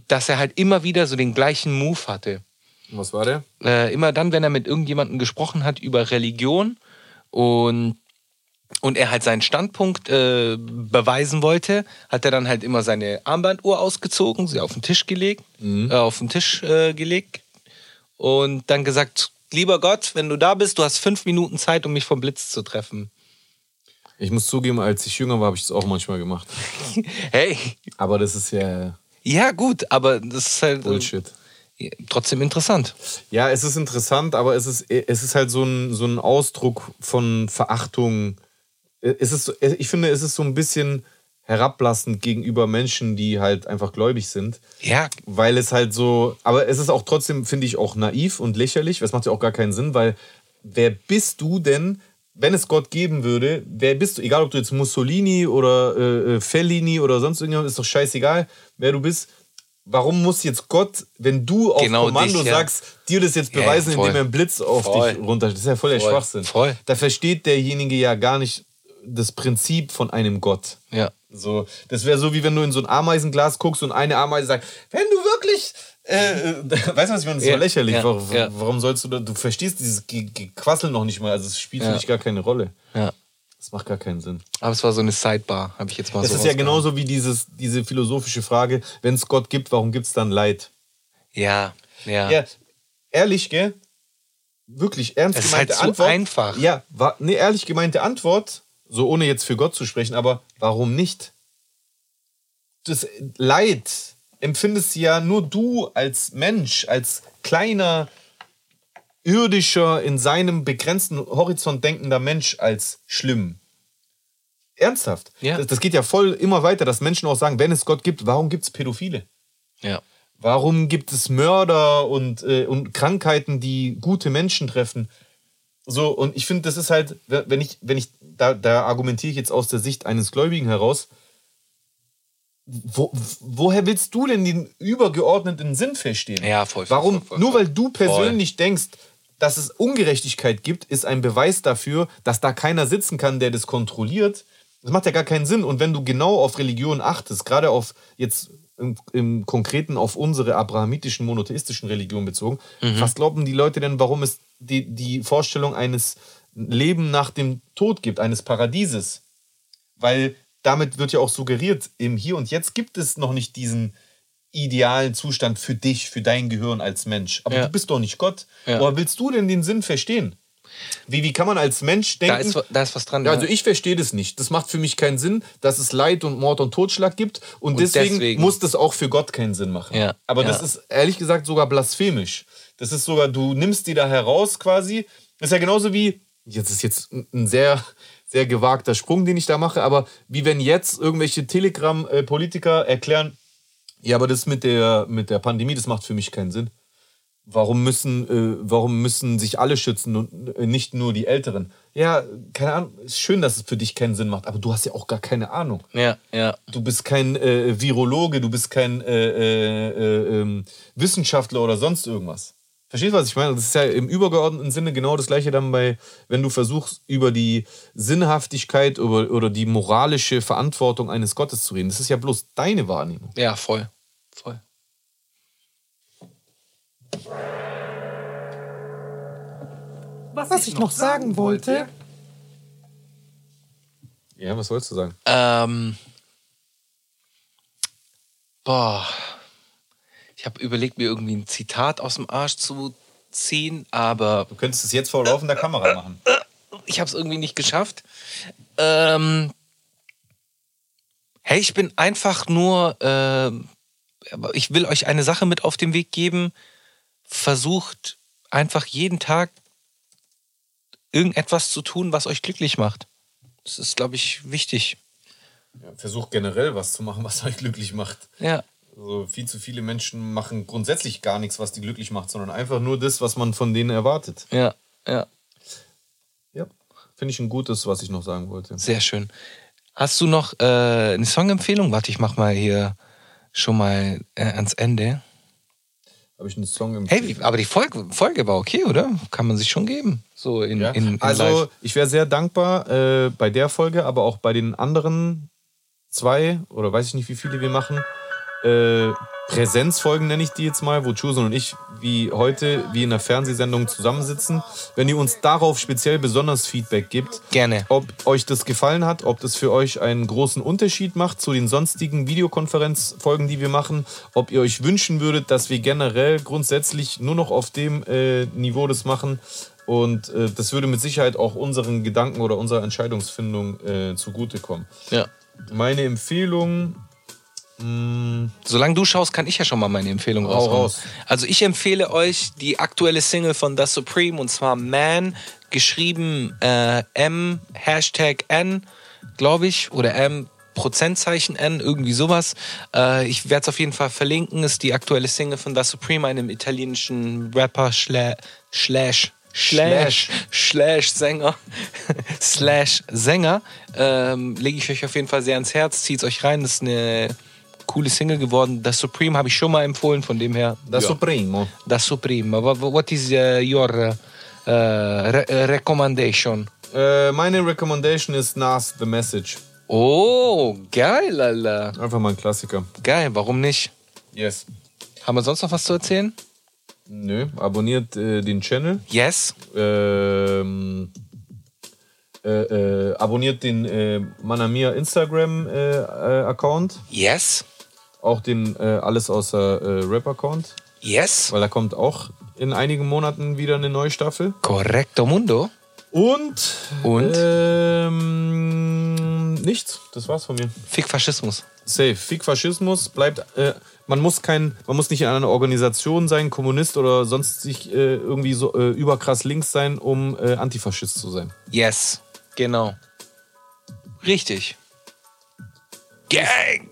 S3: dass er halt immer wieder so den gleichen Move hatte
S2: Was war der?
S3: äh, immer dann, wenn er mit irgendjemandem gesprochen hat über Religion und, und er halt seinen Standpunkt äh, beweisen wollte, hat er dann halt immer seine Armbanduhr ausgezogen, sie auf den Tisch gelegt, äh, auf den Tisch äh, gelegt und dann gesagt, lieber Gott, wenn du da bist, du hast fünf Minuten Zeit, um mich vom Blitz zu treffen.
S2: Ich muss zugeben, als ich jünger war, habe ich das auch manchmal gemacht.
S3: Hey,
S2: Aber das ist ja
S3: ja gut, aber das ist halt äh,
S2: Bullshit.
S3: trotzdem interessant.
S2: Ja, es ist interessant, aber es ist, es ist halt so ein, so ein Ausdruck von Verachtung. Es ist, so- ich finde, es ist so ein bisschen herablassend gegenüber Menschen, die halt einfach gläubig sind.
S3: Ja,
S2: Weil es halt so, aber es ist auch trotzdem, finde ich, auch naiv und lächerlich. Das macht ja auch gar keinen Sinn, weil wer bist du denn, wenn es Gott geben würde, wer bist du, egal ob du jetzt Mussolini oder äh, äh, Fellini oder sonst irgendjemand, ist doch scheißegal, wer du bist. Warum muss jetzt Gott, wenn du auf
S3: Genau
S2: Kommando
S3: dich, ja.
S2: sagst, dir das jetzt
S3: Ja, ja,
S2: beweisen,
S3: voll.
S2: indem er einen Blitz auf
S3: Voll.
S2: dich runter. Das ist ja voll der
S3: Voll.
S2: Schwachsinn.
S3: Voll.
S2: Da versteht derjenige ja gar nicht das Prinzip von einem Gott.
S3: ja.
S2: So, das wäre so, wie wenn du in so ein Ameisenglas guckst und eine Ameise sagt, wenn du wirklich. Äh, äh, weißt du, was ich meine? Das ist
S3: Ja,
S2: so lächerlich.
S3: ja,
S2: warum,
S3: ja.
S2: warum sollst du da. Du verstehst dieses Ge- Gequassel noch nicht mal. Also, es spielt für dich gar keine Rolle.
S3: ja.
S2: Das macht gar keinen Sinn.
S3: Aber es war so eine Sidebar, habe ich jetzt mal
S2: Das
S3: so
S2: ist ja genauso wie dieses, diese philosophische Frage: wenn es Gott gibt, warum gibt es dann Leid?
S3: Ja, ja.
S2: Ja, ehrlich, gell? Wirklich ernst
S3: Es ist
S2: gemeinte
S3: halt so
S2: Antwort.
S3: einfach.
S2: Ja, war, nee, ehrlich gemeinte Antwort, so ohne jetzt für Gott zu sprechen, aber warum nicht? Das Leid empfindest ja nur du als Mensch, als kleiner, irdischer, in seinem begrenzten Horizont denkender Mensch als schlimm. Ernsthaft.
S3: Ja.
S2: Das, das geht ja voll immer weiter, dass Menschen auch sagen, wenn es Gott gibt, warum gibt es Pädophile?
S3: ja.
S2: Warum gibt es Mörder und, äh, und Krankheiten, die gute Menschen treffen? So, und ich finde, das ist halt, wenn ich, wenn ich, da, da argumentiere ich jetzt aus der Sicht eines Gläubigen heraus, wo, woher willst du denn den übergeordneten Sinn verstehen?
S3: Ja, voll,
S2: Warum?
S3: voll, voll,
S2: Nur weil du persönlich denkst, dass es Ungerechtigkeit gibt, ist ein Beweis dafür, dass da keiner sitzen kann, der das kontrolliert. Das macht ja gar keinen Sinn. Und wenn du genau auf Religion achtest, gerade auf jetzt im, im Konkreten auf unsere abrahamitischen, monotheistischen Religionen bezogen,
S3: Mhm.
S2: was glauben die Leute denn, warum es die, die Vorstellung eines Leben nach dem Tod gibt, eines Paradieses? Weil damit wird ja auch suggeriert, im Hier und Jetzt gibt es noch nicht diesen idealen Zustand für dich, für dein Gehirn als Mensch. Aber
S3: Ja.
S2: du bist doch nicht Gott.
S3: Ja.
S2: Woher willst du denn den Sinn verstehen? Wie, wie kann man als Mensch denken?
S3: Da ist, da ist was dran.
S2: Ja, also ich verstehe das nicht. Das macht für mich keinen Sinn, dass es Leid und Mord und Totschlag gibt. Und,
S3: Und
S2: deswegen,
S3: deswegen-
S2: muss das auch für Gott keinen Sinn machen.
S3: Ja,
S2: Aber
S3: ja.
S2: das ist ehrlich gesagt sogar blasphemisch. Das ist sogar, du nimmst die da heraus quasi. Das ist ja genauso wie, jetzt ist jetzt ein- sehr, sehr gewagter Sprung, den ich da mache. Aber wie wenn jetzt irgendwelche Telegram-Politiker erklären, ja, aber das mit der, mit der Pandemie, das macht für mich keinen Sinn. Warum müssen, äh, warum müssen sich alle schützen und äh, nicht nur die Älteren? Ja, keine Ahnung. Ist schön, dass es für dich keinen Sinn macht, aber du hast ja auch gar keine Ahnung.
S3: Ja, ja.
S2: Du bist kein äh, Virologe, du bist kein äh, äh, äh, ähm, Wissenschaftler oder sonst irgendwas. Verstehst du, was ich meine? Das ist ja im übergeordneten Sinne genau das gleiche dann bei, wenn du versuchst, über die Sinnhaftigkeit über, oder die moralische Verantwortung eines Gottes zu reden. Das ist ja bloß deine Wahrnehmung.
S3: Ja, voll. Voll.
S2: Was, ich noch sagen wollte. Ja, was wolltest du sagen?
S3: Ähm, boah. Ich habe überlegt, mir irgendwie ein Zitat aus dem Arsch zu ziehen, aber
S2: Du könntest es jetzt vor laufender Kamera machen.
S3: ich habe es irgendwie nicht geschafft. Ähm, hey, ich bin einfach nur, aber ich will euch eine Sache mit auf den Weg geben. Versucht einfach jeden Tag irgendetwas zu tun, was euch glücklich macht. Das ist, glaube ich, wichtig.
S2: Ja, versuch generell was zu machen, was euch glücklich macht.
S3: Ja,
S2: Also viel zu viele Menschen machen grundsätzlich gar nichts, was die glücklich macht, sondern einfach nur das, was man von denen erwartet.
S3: ja, ja.
S2: Ja, finde ich ein gutes, was ich noch sagen wollte.
S3: Sehr schön. Hast du noch äh, eine Songempfehlung? Warte, ich mach mal hier schon mal äh, ans Ende.
S2: Habe ich einen Song im
S3: Hey, aber die Folge, Folge war okay, oder? Kann man sich schon geben. So in,
S2: Ja.
S3: in, in
S2: also
S3: live.
S2: ich wäre sehr dankbar äh, bei der Folge, aber auch bei den anderen zwei oder weiß ich nicht, wie viele wir machen. Äh, Präsenzfolgen nenne ich die jetzt mal, wo Chusen und ich wie heute, wie in der Fernsehsendung zusammensitzen. Wenn ihr uns darauf speziell besonders Feedback gibt,
S3: Gerne.
S2: ob euch das gefallen hat, ob das für euch einen großen Unterschied macht zu den sonstigen Videokonferenzfolgen, die wir machen, ob ihr euch wünschen würdet, dass wir generell grundsätzlich nur noch auf dem äh, Niveau das machen. Und äh, das würde mit Sicherheit auch unseren Gedanken oder unserer Entscheidungsfindung äh, zugutekommen.
S3: Ja.
S2: Meine Empfehlung,
S3: Solange du schaust, kann ich ja schon mal meine Empfehlung raushauen.
S2: raus.
S3: Also ich empfehle euch die aktuelle Single von The Supreme und zwar Man, geschrieben äh, M, Hashtag N, glaube ich, oder M, Prozentzeichen N, irgendwie sowas. Äh, ich werde es auf jeden Fall verlinken. Ist die aktuelle Single von The Supreme, einem italienischen Rapper schla slash Slash, slash Sänger, slash Sänger, ähm, lege ich euch auf jeden Fall sehr ans Herz, zieht euch rein, das ist eine coole Single geworden. Das Supreme habe ich schon mal empfohlen, von dem her.
S2: das
S3: ja.
S2: Supremo.
S3: Das Supreme. What, what is uh, your uh, re uh, recommendation?
S2: Äh, meine Recommendation ist Nas The Message.
S3: Oh, geil, Alter.
S2: Einfach mal ein Klassiker.
S3: Geil, warum nicht?
S2: Yes.
S3: Haben wir sonst noch was zu erzählen?
S2: Nö, abonniert äh, den Channel.
S3: Yes.
S2: ähm, äh, äh, abonniert den äh, Manamia Instagram äh, Account,
S3: Yes.
S2: Auch den äh, alles außer äh, Rap Account,
S3: Yes.
S2: weil da kommt auch in einigen Monaten wieder eine neue Staffel.
S3: Correcto Mundo.
S2: Und
S3: Und?
S2: ähm, nichts, das war's von mir.
S3: Fick Faschismus.
S2: Safe. Fick Faschismus bleibt. Äh, man muss kein, man muss nicht in einer Organisation sein, Kommunist oder sonst sich äh, irgendwie so äh, überkrass links sein, um äh, Antifaschist zu sein.
S3: Yes. Genau. Richtig. Gang.